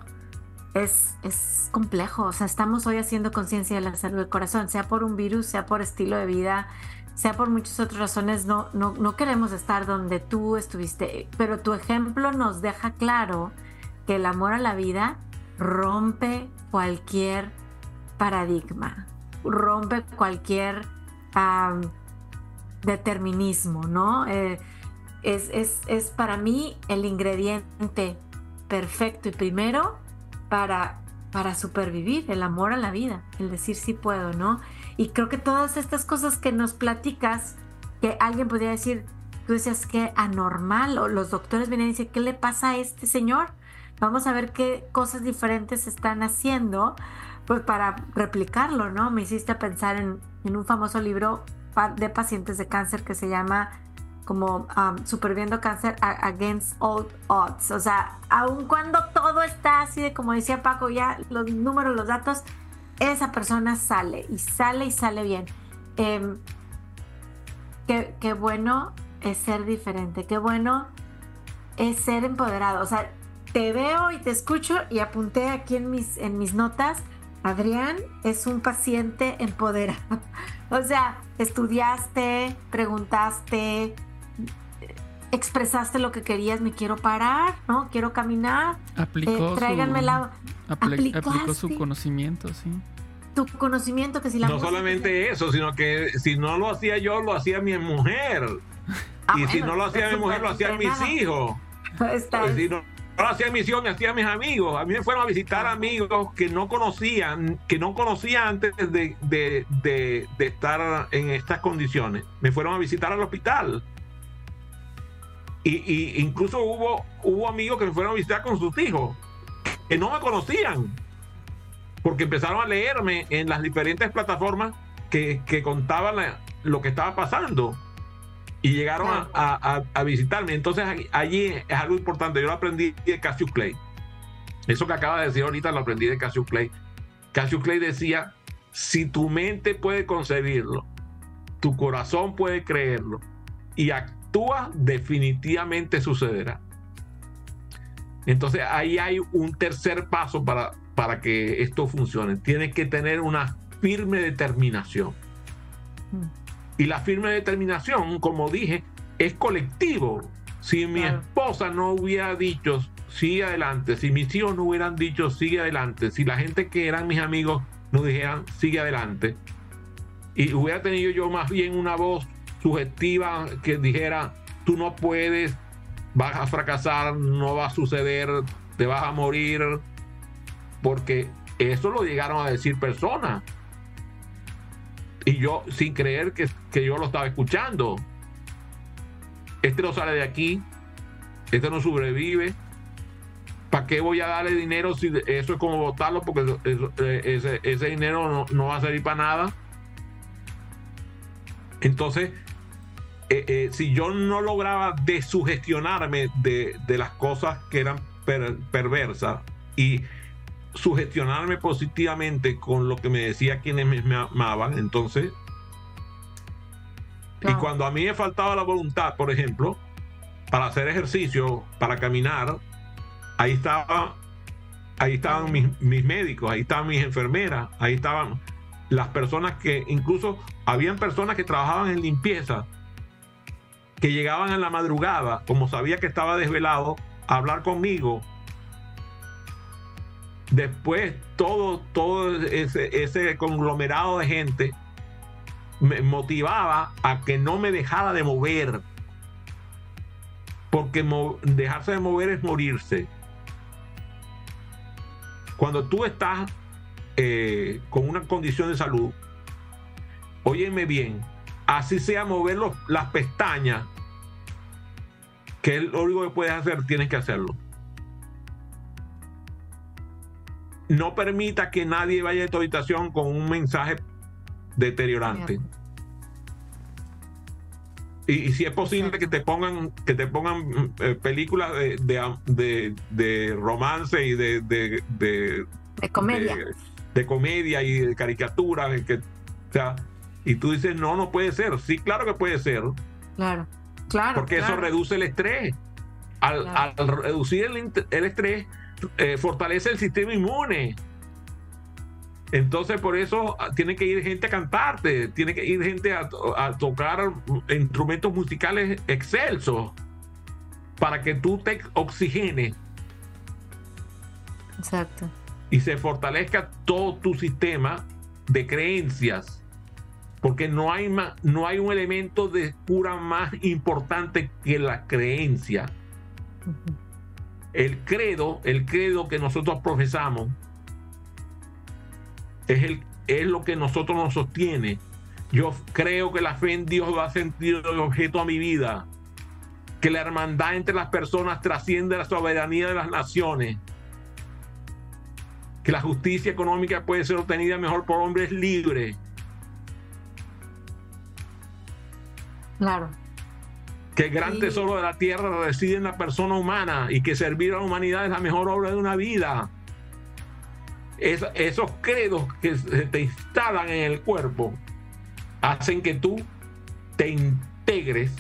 es, es complejo. O sea, estamos hoy haciendo conciencia de la salud del corazón, sea por un virus, sea por estilo de vida, sea por muchas otras razones. No, no, no queremos estar donde tú estuviste, pero tu ejemplo nos deja claro que el amor a la vida rompe cualquier paradigma, rompe cualquier determinismo, ¿no? Eh, es, es, para mí el ingrediente perfecto y primero para, para supervivir, el amor a la vida, el decir sí puedo, ¿no? Y creo que todas estas cosas que nos platicas que alguien podría decir, tú decías que anormal, o los doctores vienen y dicen, ¿qué le pasa a este señor? Vamos a ver qué cosas diferentes están haciendo pues para replicarlo, ¿no? Me hiciste pensar en, un famoso libro de pacientes de cáncer que se llama como um, cáncer against all odds. O sea, aun cuando todo está así de como decía Paco, ya los números, los datos, esa persona sale y sale y sale bien. Em, qué, qué, bueno es ser diferente, qué bueno es ser empoderado. O sea, te veo y te escucho y apunté aquí en mis, en mis notas, Adrián es un paciente empoderado. [LAUGHS] o sea, estudiaste, preguntaste, expresaste lo que querías, me quiero parar, ¿no? Quiero caminar. Aplicó, eh, la... aplicó su conocimiento, sí. Tu conocimiento que si la No solamente eso, sino que si no lo hacía yo, lo hacía mi mujer. Ah, y si no lo hacía mi mujer, lo hacían mis hijos. [LAUGHS] Pues si no, hacía mi hijos, me hacían mis amigos. A mí me fueron a visitar amigos que no conocían, que no conocía antes de, de, de, de estar en estas condiciones. Me fueron a visitar al hospital y, incluso hubo, hubo amigos que me fueron a visitar con sus hijos, que no me conocían, porque empezaron a leerme en las diferentes plataformas que, que contaban lo que estaba pasando y llegaron a, a, visitarme. Entonces allí es algo importante. Yo lo aprendí de Cassius Clay. Eso que acaba de decir ahorita lo aprendí de Cassius Clay. Cassius Clay decía, si tu mente puede concebirlo, tu corazón puede creerlo y actúa, definitivamente sucederá. Entonces ahí hay un tercer paso para, para que esto funcione. Tienes que tener una firme determinación. Y la firme determinación, como dije, es colectivo. Si mi esposa no hubiera dicho sigue adelante, si mis hijos no hubieran dicho sigue adelante, si la gente que eran mis amigos no dijeran sigue adelante, y hubiera tenido yo más bien una voz sugestiva que dijera, tú no puedes, vas a fracasar, no va a suceder, te vas a morir, porque eso lo llegaron a decir personas. Y yo, sin creer que, que yo lo estaba escuchando, este no sale de aquí, este no sobrevive. ¿Para qué voy a darle dinero si eso es como votarlo? Porque ese, ese, dinero no, no, va a servir para nada. Entonces, eh, eh, si yo no lograba desugestionarme de, de las cosas que eran perversas y sugestionarme positivamente con lo que me decía quienes me, amaban, entonces... Y cuando a mí me faltaba la voluntad, por ejemplo, para hacer ejercicio, para caminar, ahí estaba, ahí estaban mis, mis médicos, ahí estaban mis enfermeras, ahí estaban las personas que incluso habían personas que trabajaban en limpieza que llegaban en la madrugada, como sabía que estaba desvelado, a hablar conmigo. Después todo, todo ese, conglomerado de gente me motivaba a que no me dejara de mover. Porque dejarse de mover es morirse. Cuando tú estás eh, con una condición de salud, óyeme bien, así sea mover las pestañas, que es lo único que puedes hacer, tienes que hacerlo. No permita que nadie vaya a tu habitación con un mensaje deteriorante. Y, si es posible que te pongan, que te pongan eh, películas de, de, romance y de, de, comedia. De, comedia y de caricatura, que, o sea, y tú dices, no, no puede ser. Sí, claro que puede ser. Claro, claro. Porque eso reduce el estrés. Al, reducir el, estrés, eh, fortalece el sistema inmune. Entonces, por eso ah, tiene que ir gente a cantarte, tiene que ir gente a, tocar instrumentos musicales excelsos para que tú te oxigenes. Exacto. Y se fortalezca todo tu sistema de creencias porque no hay, más, no hay un elemento de cura más importante que la creencia. El credo, el credo que nosotros profesamos, es, el, es lo que nosotros nos sostiene. Yo creo que la fe en Dios va a sentir el objeto a mi vida. Que la hermandad entre las personas trasciende la soberanía de las naciones. Que la justicia económica puede ser obtenida mejor por hombres libres. Claro. Que el gran tesoro de la tierra reside en la persona humana y que servir a la humanidad es la mejor obra de una vida. esos credos que se te instalan en el cuerpo hacen que tú te integres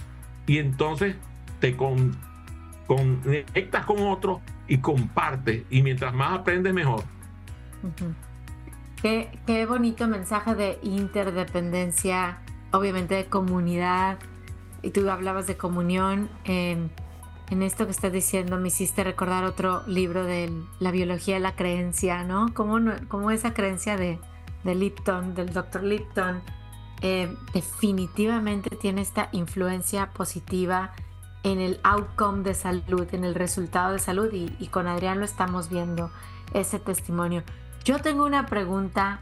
y entonces te conectas con otros y compartes. Y mientras más aprendes, mejor. qué, qué bonito mensaje de interdependencia, obviamente de comunidad. Y tú hablabas de comunión. en esto que estás diciendo me hiciste recordar otro libro de la biología de la creencia, ¿no? Como, como esa creencia de, de Lipton, del doctor Lipton, eh, definitivamente tiene esta influencia positiva en el outcome de salud, en el resultado de salud y, con Adrián lo estamos viendo ese testimonio. Yo tengo una pregunta,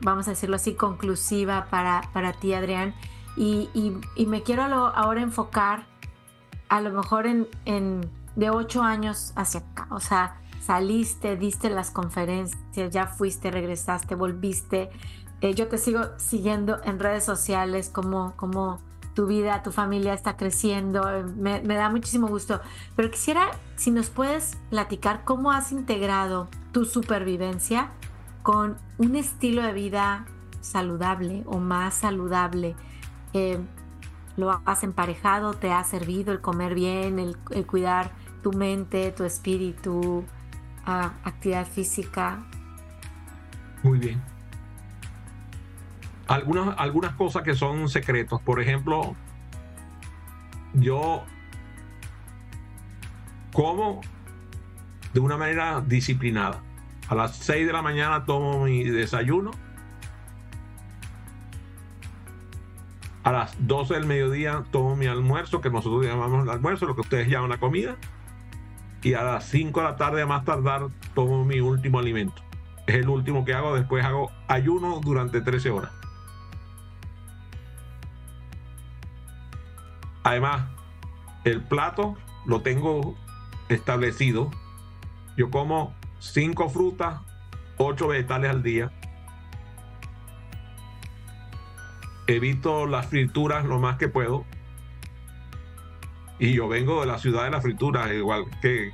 vamos a decirlo así, conclusiva para, para ti Adrián y, me quiero ahora enfocar a lo mejor en, de ocho años hacia acá, o sea, saliste, diste las conferencias, ya fuiste, regresaste, volviste, eh, yo te sigo siguiendo en redes sociales, como, como tu vida, tu familia está creciendo, me, da muchísimo gusto. Pero quisiera, si nos puedes platicar cómo has integrado tu supervivencia con un estilo de vida saludable o más saludable. ¿Lo has emparejado? ¿Te ha servido el comer bien, el, cuidar tu mente, tu espíritu, actividad física? Muy bien algunas, algunas cosas que son secretos. Por ejemplo, yo como de una manera disciplinada. A las 6 de la mañana tomo mi desayuno. A las 12 del mediodía tomo mi almuerzo, que nosotros llamamos el almuerzo, lo que ustedes llaman la comida. Y a las 5 de la tarde, a más tardar, tomo mi último alimento. Es el último que hago. Después hago ayuno durante 13 horas. Además, el plato lo tengo establecido. Yo como cinco frutas, ocho vegetales al día. Evito las frituras lo más que puedo. Y yo vengo de la ciudad de las frituras, igual que,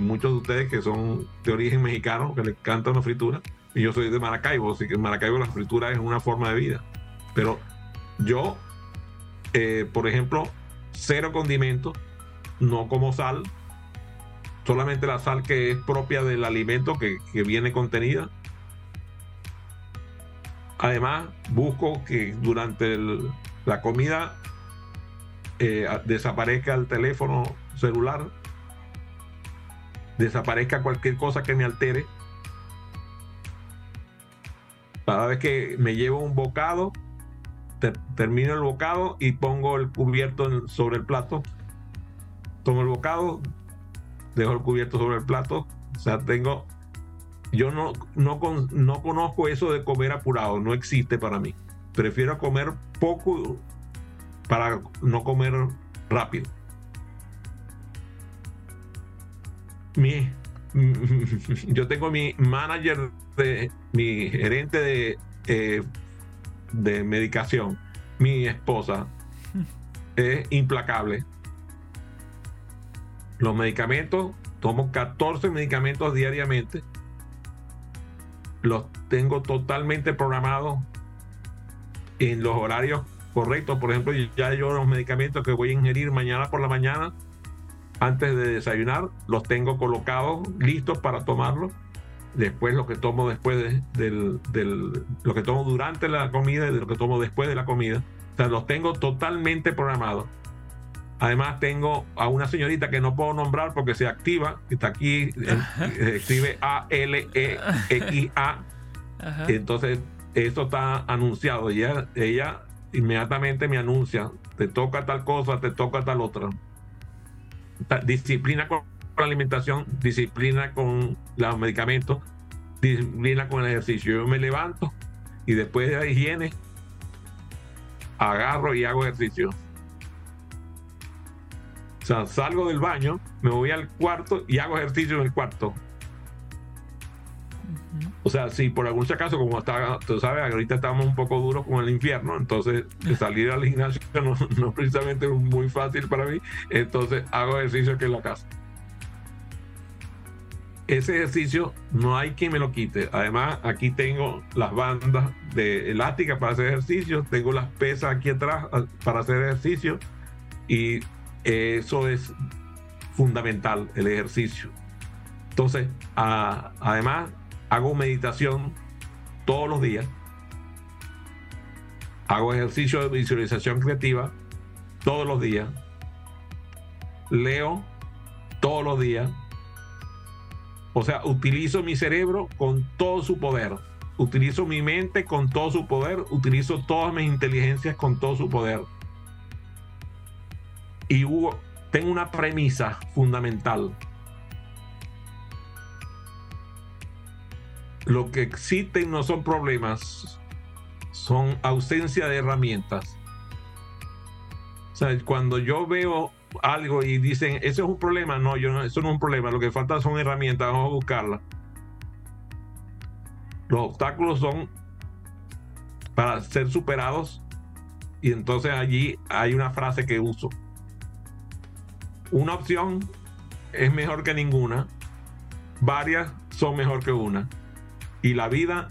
muchos de ustedes que son de origen mexicano, que les encantan las frituras. Y yo soy de Maracaibo, así que en Maracaibo la fritura es una forma de vida. Pero yo eh, por ejemplo, cero condimentos, no como sal, solamente la sal que es propia del alimento que, viene contenida. Además, busco que durante la comida eh, desaparezca el teléfono celular, desaparezca cualquier cosa que me altere. Cada vez que me llevo un bocado, termino el bocado y pongo el cubierto sobre el plato. Tomo el bocado, dejo el cubierto sobre el plato. O sea, tengo. Yo no, no, no conozco eso de comer apurado, no existe para mí. Prefiero comer poco para no comer rápido. Mi, [LAUGHS] yo tengo mi manager, de, mi gerente de eh, de medicación, mi esposa, [LAUGHS] es implacable. Los medicamentos, tomo 14 medicamentos diariamente. Los tengo totalmente programados en los horarios correctos. Por ejemplo, ya yo los medicamentos que voy a ingerir mañana por la mañana, antes de desayunar, los tengo colocados, listos para tomarlos después lo que tomo después de, del, lo que tomo durante la comida y de lo que tomo después de la comida. O sea, los tengo totalmente programados. Además tengo a una señorita que no puedo nombrar porque se activa, está aquí, escribe A-L-E-X-A. Entonces, esto está anunciado. Ella, ella inmediatamente me anuncia, te toca tal cosa, te toca tal otra. Disciplina con la alimentación, disciplina con los medicamentos, disciplina con el ejercicio. Yo me levanto y después de la higiene agarro y hago ejercicio. O sea, salgo del baño, me voy al cuarto y hago ejercicio en el cuarto. O sea, si por algún acaso, como está, tú sabes, ahorita estamos un poco duros con el infierno, entonces salir al gimnasio [LAUGHS] no, no precisamente muy fácil para mí, entonces hago ejercicio aquí en la casa. Ese ejercicio no hay quien me lo quite. Además, aquí tengo las bandas de elástica para hacer ejercicio, tengo las pesas aquí atrás ah, para hacer ejercicio y eso es fundamental, el ejercicio. Entonces, además, hago meditación todos los días. Hago ejercicio de visualización creativa todos los días. Leo todos los días. O sea, utilizo mi cerebro con todo su poder. Utilizo mi mente con todo su poder. Utilizo todas mis inteligencias con todo su poder y tengo una premisa fundamental. Lo que existen no son problemas, son ausencia de herramientas. O sea, cuando yo veo algo y dicen, eso es un problema, no, yo no, eso no es un problema, lo que falta son herramientas, vamos a buscarlas. Los obstáculos son para ser superados y entonces allí hay una frase que uso una opción es mejor que ninguna, varias son mejor que una. Y la vida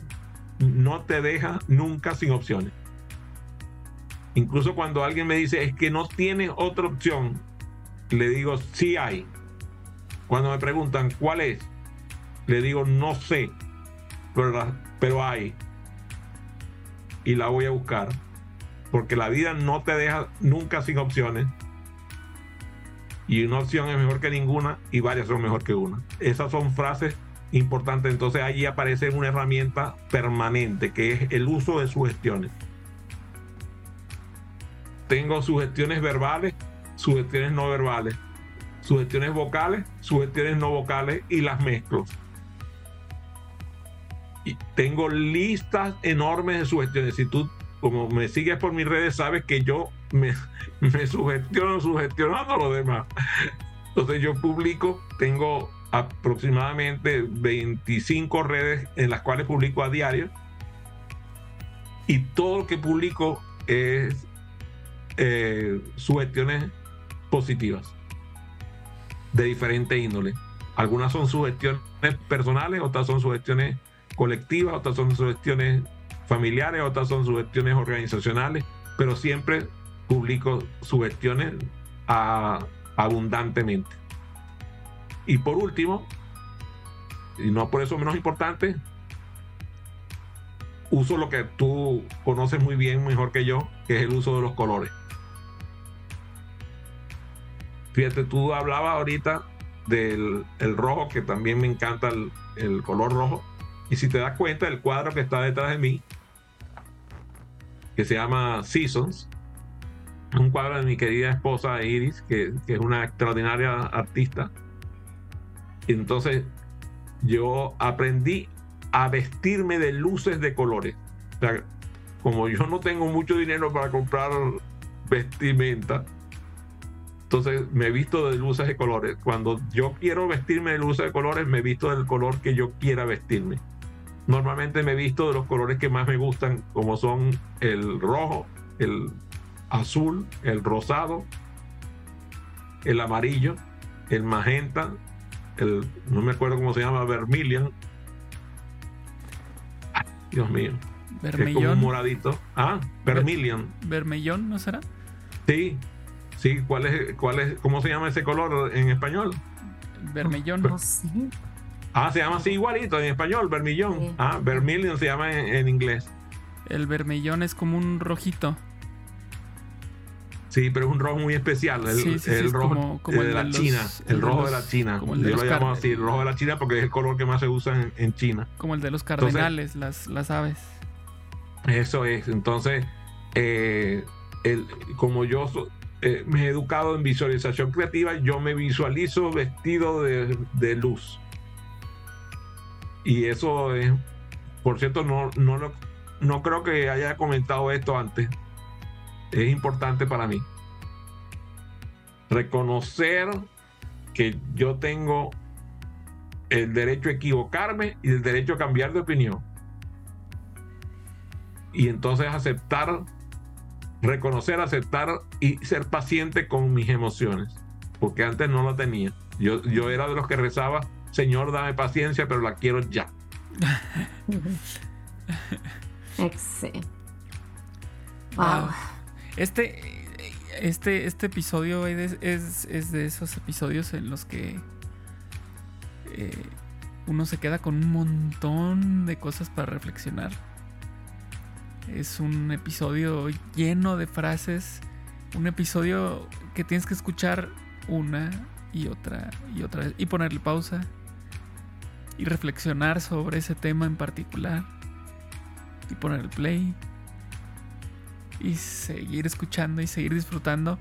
no te deja nunca sin opciones. Incluso cuando alguien me dice es que no tienes otra opción, le digo sí hay. Cuando me preguntan cuál es, le digo no sé, pero, pero hay. Y la voy a buscar. Porque la vida no te deja nunca sin opciones y una opción es mejor que ninguna y varias son mejor que una. Esas son frases importantes. Entonces allí aparece una herramienta permanente que es el uso de sugestiones. Tengo sugestiones verbales, sugestiones no verbales, sugestiones vocales, sugestiones no vocales y las mezclo. Y tengo listas enormes de sugestiones. Si tú, como me sigues por mis redes, sabes que yo me, me sugestiono sugestionando a los demás. Entonces yo publico, tengo aproximadamente 25 redes en las cuales publico a diario y todo lo que publico es eh, sugestiones positivas de diferente índole. Algunas son sugestiones personales, otras son sugestiones colectivas, otras son sugestiones familiares, otras son sugestiones organizacionales, pero siempre publico sugestiones abundantemente. Y por último, y no por eso menos importante, uso lo que tú conoces muy bien, mejor que yo, que es el uso de los colores. Fíjate, tú hablabas ahorita del el rojo, que también me encanta el, el color rojo. Y si te das cuenta, el cuadro que está detrás de mí, que se llama Seasons, un cuadro de mi querida esposa Iris, que, es una extraordinaria artista. Entonces yo aprendí a vestirme de luces de colores. Como yo no tengo mucho dinero para comprar vestimenta, entonces me visto de luces de colores. Cuando yo quiero vestirme de luces de colores, me visto del color que yo quiera vestirme. Normalmente me visto de los colores que más me gustan, como son el rojo, el azul, el rosado, el amarillo, el magenta, el, no me acuerdo cómo se llama, vermilion. Dios mío. Es como un moradito. Ah, vermilion. ¿Vermellón no será? Sí, sí. ¿Cuál es, cuál es, ¿Cómo se llama ese color en español? Vermellón. No sé. Ah, se llama así igualito en español, vermillón. Ah, vermilion se llama en, inglés. El vermellón es como un rojito. Sí, pero es un rojo muy especial. El, rojo de, la China. El rojo de la China. Yo lo llamo así, el rojo de la China porque es el color que más se usa en, China. Como el de los cardenales, las, las aves. Eso es. Entonces, eh, como yo eh, me he educado en visualización creativa, yo me visualizo vestido de, de luz. Y eso es, por cierto, no, no, no creo que haya comentado esto antes es importante para mí. Reconocer que yo tengo el derecho a equivocarme y el derecho a cambiar de opinión. Y entonces aceptar, reconocer, aceptar y ser paciente con mis emociones, porque antes no la tenía. Yo, yo era de los que rezaba, Señor, dame paciencia, pero la quiero ya. [LAUGHS] Excelente. Wow. Este, este, este episodio es, es, de esos episodios en los que eh, uno se queda con un montón de cosas para reflexionar. Es un episodio lleno de frases. Un episodio que tienes que escuchar una y otra y otra vez. Y ponerle pausa. Y reflexionar sobre ese tema en particular. Y poner el play. Y seguir escuchando y seguir disfrutando.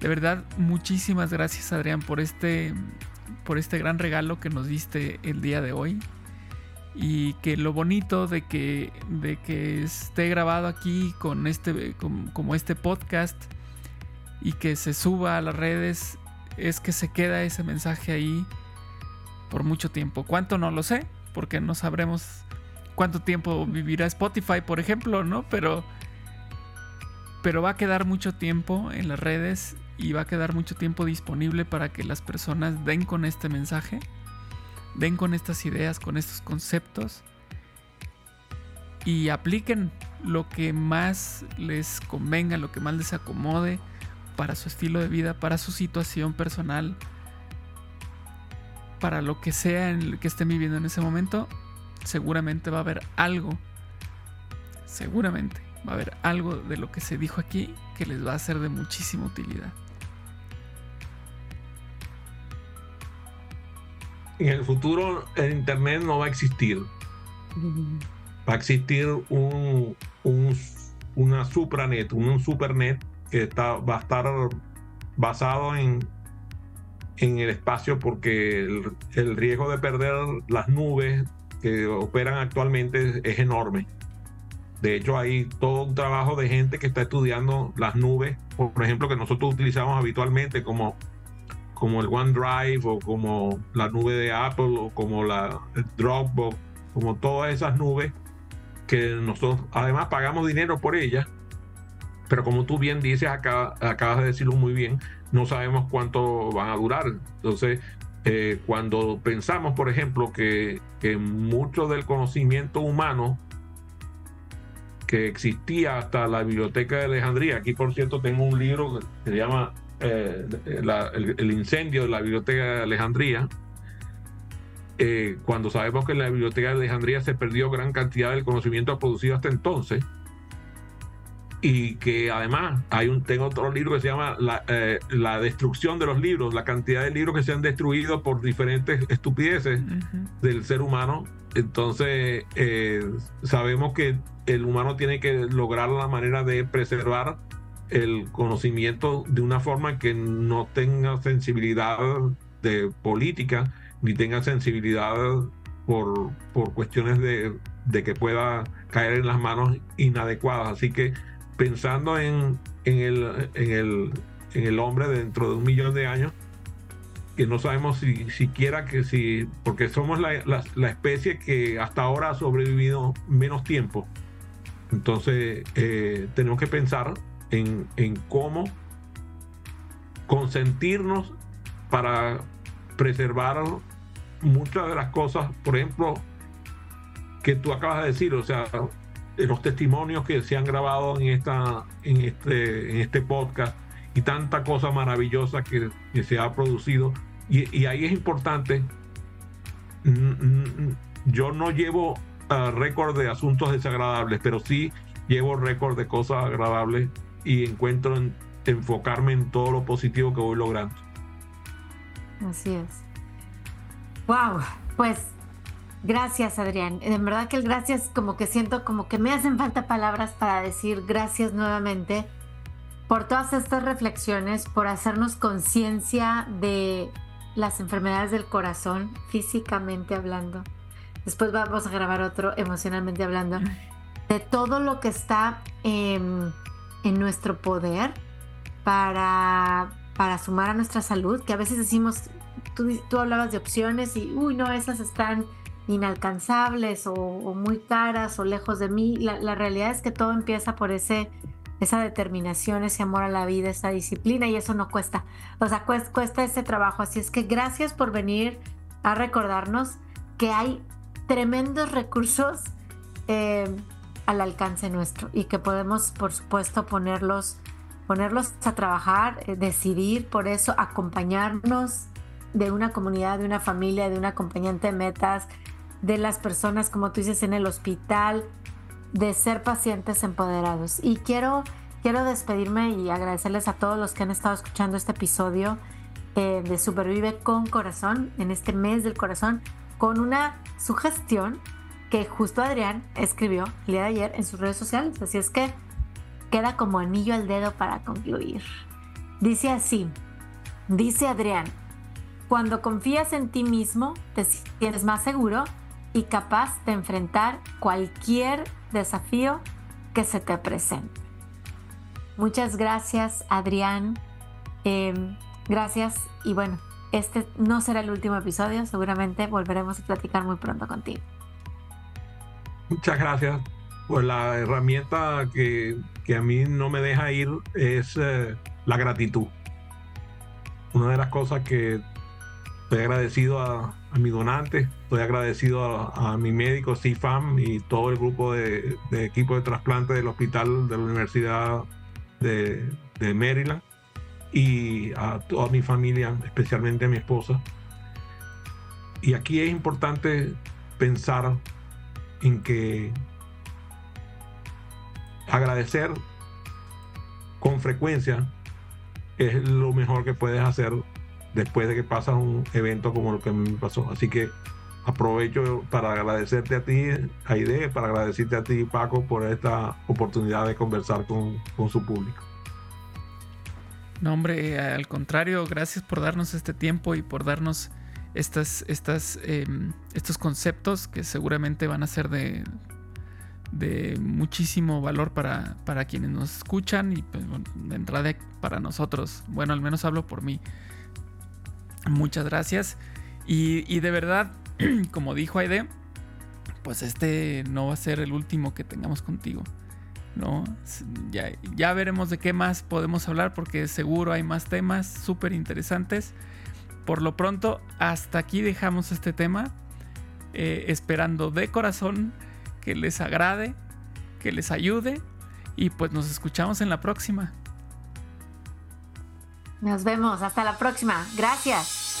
De verdad, muchísimas gracias Adrián por este, por este gran regalo que nos diste el día de hoy y que lo bonito de que, de que esté grabado aquí con este, como este podcast y que se suba a las redes es que se queda ese mensaje ahí por mucho tiempo. ¿Cuánto? No lo sé, porque no sabremos cuánto tiempo vivirá Spotify, por ejemplo, ¿no? Pero, pero va a quedar mucho tiempo en las redes y va a quedar mucho tiempo disponible para que las personas den con este mensaje ven con estas ideas, con estos conceptos y apliquen lo que más les convenga, lo que más les acomode para su estilo de vida, para su situación personal, para lo que sea en el que estén viviendo en ese momento, seguramente va a haber algo, seguramente va a haber algo de lo que se dijo aquí que les va a ser de muchísima utilidad. en el futuro el Internet no va a existir. Va a existir un, una supranet, un supernet que está, va a estar basado en, en el espacio porque el, riesgo de perder las nubes que operan actualmente es, enorme. De hecho, hay todo un trabajo de gente que está estudiando las nubes, por ejemplo, que nosotros utilizamos habitualmente como como el OneDrive o como la nube de Apple o como la Dropbox, como todas esas nubes que nosotros además pagamos dinero por ellas, pero como tú bien dices, acabas de decirlo muy bien, no sabemos cuánto van a durar. Entonces, eh, cuando pensamos, por ejemplo, que, que mucho del conocimiento humano que existía hasta la biblioteca de Alejandría, aquí por cierto tengo un libro que se llama eh, el, incendio de la biblioteca de Alejandría, eh, cuando sabemos que en la biblioteca de Alejandría se perdió gran cantidad del conocimiento producido hasta entonces, y que además hay un, tengo otro libro que se llama la, eh, la, destrucción de los libros, la cantidad de libros que se han destruido por diferentes estupideces del ser humano. Entonces, sabemos que el humano tiene que lograr la manera de preservar el conocimiento de una forma que no tenga sensibilidad de política ni tenga sensibilidad por, por cuestiones de, que pueda caer en las manos inadecuadas. Así que pensando en, en, el, en, el, en el hombre dentro de un millón de años, que no sabemos si siquiera que si, porque somos la, la, especie que hasta ahora ha sobrevivido menos tiempo. Entonces eh, tenemos que pensar en, cómo consentirnos para preservar muchas de las cosas, por ejemplo, que tú acabas de decir, o sea, los testimonios que se han grabado en, esta, en, este, en este podcast y tanta cosa maravillosa que, se ha producido. Y, ahí es importante, mm, mm, yo no llevo uh, récord de asuntos desagradables, pero sí llevo récord de cosas agradables y encuentro en, enfocarme en todo lo positivo que voy logrando. Así es. Wow, pues gracias Adrián. En verdad que el gracias como que siento como que me hacen falta palabras para decir gracias nuevamente por todas estas reflexiones, por hacernos conciencia de las enfermedades del corazón, físicamente hablando. Después vamos a grabar otro emocionalmente hablando, de todo lo que está... en nuestro poder para, para sumar a nuestra salud, que a veces decimos, tú, tú hablabas de opciones y, uy, no, esas están inalcanzables o, muy caras o lejos de mí. La, la, realidad es que todo empieza por ese, esa determinación, ese amor a la vida, esa disciplina y eso no cuesta. O sea, cuesta, ese trabajo. Así es que gracias por venir a recordarnos que hay tremendos recursos eh, al alcance nuestro y que podemos, por supuesto, ponerlos, ponerlos a trabajar, eh, decidir por eso, acompañarnos de una comunidad, de una familia, de un acompañante de metas, de las personas, como tú dices, en el hospital, de ser pacientes empoderados. Y quiero, quiero despedirme y agradecerles a todos los que han estado escuchando este episodio eh, de Supervive con Corazón, en este mes del corazón, con una sugestión que justo Adrián escribió el día de ayer en sus redes sociales. Así es que queda como anillo al dedo para concluir. Dice así, dice Adrián, cuando confías en ti mismo, te sientes más seguro y capaz de enfrentar cualquier desafío que se te presente. Muchas gracias, Adrián. Em, gracias y bueno, este no será el último episodio, seguramente volveremos a platicar muy pronto contigo. Muchas gracias. Pues la herramienta que, a mí no me deja ir es eh, la gratitud. Una de las cosas que estoy agradecido a, mi donante, estoy agradecido a, mi médico CIFAM y todo el grupo de, equipo de trasplante del hospital de la Universidad de, Maryland y a toda mi familia, especialmente a mi esposa. Y aquí es importante pensar en que agradecer con frecuencia es lo mejor que puedes hacer después de que pasa un evento como lo que me pasó. Así que aprovecho para agradecerte a ti, Aide, para agradecerte a ti, Paco, por esta oportunidad de conversar con, su público. No, hombre, al contrario, gracias por darnos este tiempo y por darnos estas, estas, em, estos conceptos que seguramente van a ser de, de muchísimo valor para, para, quienes nos escuchan y pues, de entrada para nosotros. Bueno, al menos hablo por mí. Muchas gracias. Y, de verdad, [CLEARS THROAT] como dijo Aide, pues este no va a ser el último que tengamos contigo. ¿no? Ya, veremos de qué más podemos hablar porque seguro hay más temas súper interesantes. Por lo pronto, hasta aquí dejamos este tema. Eh, esperando de corazón que les agrade, que les ayude. Y pues nos escuchamos en la próxima. Nos vemos, hasta la próxima. Gracias.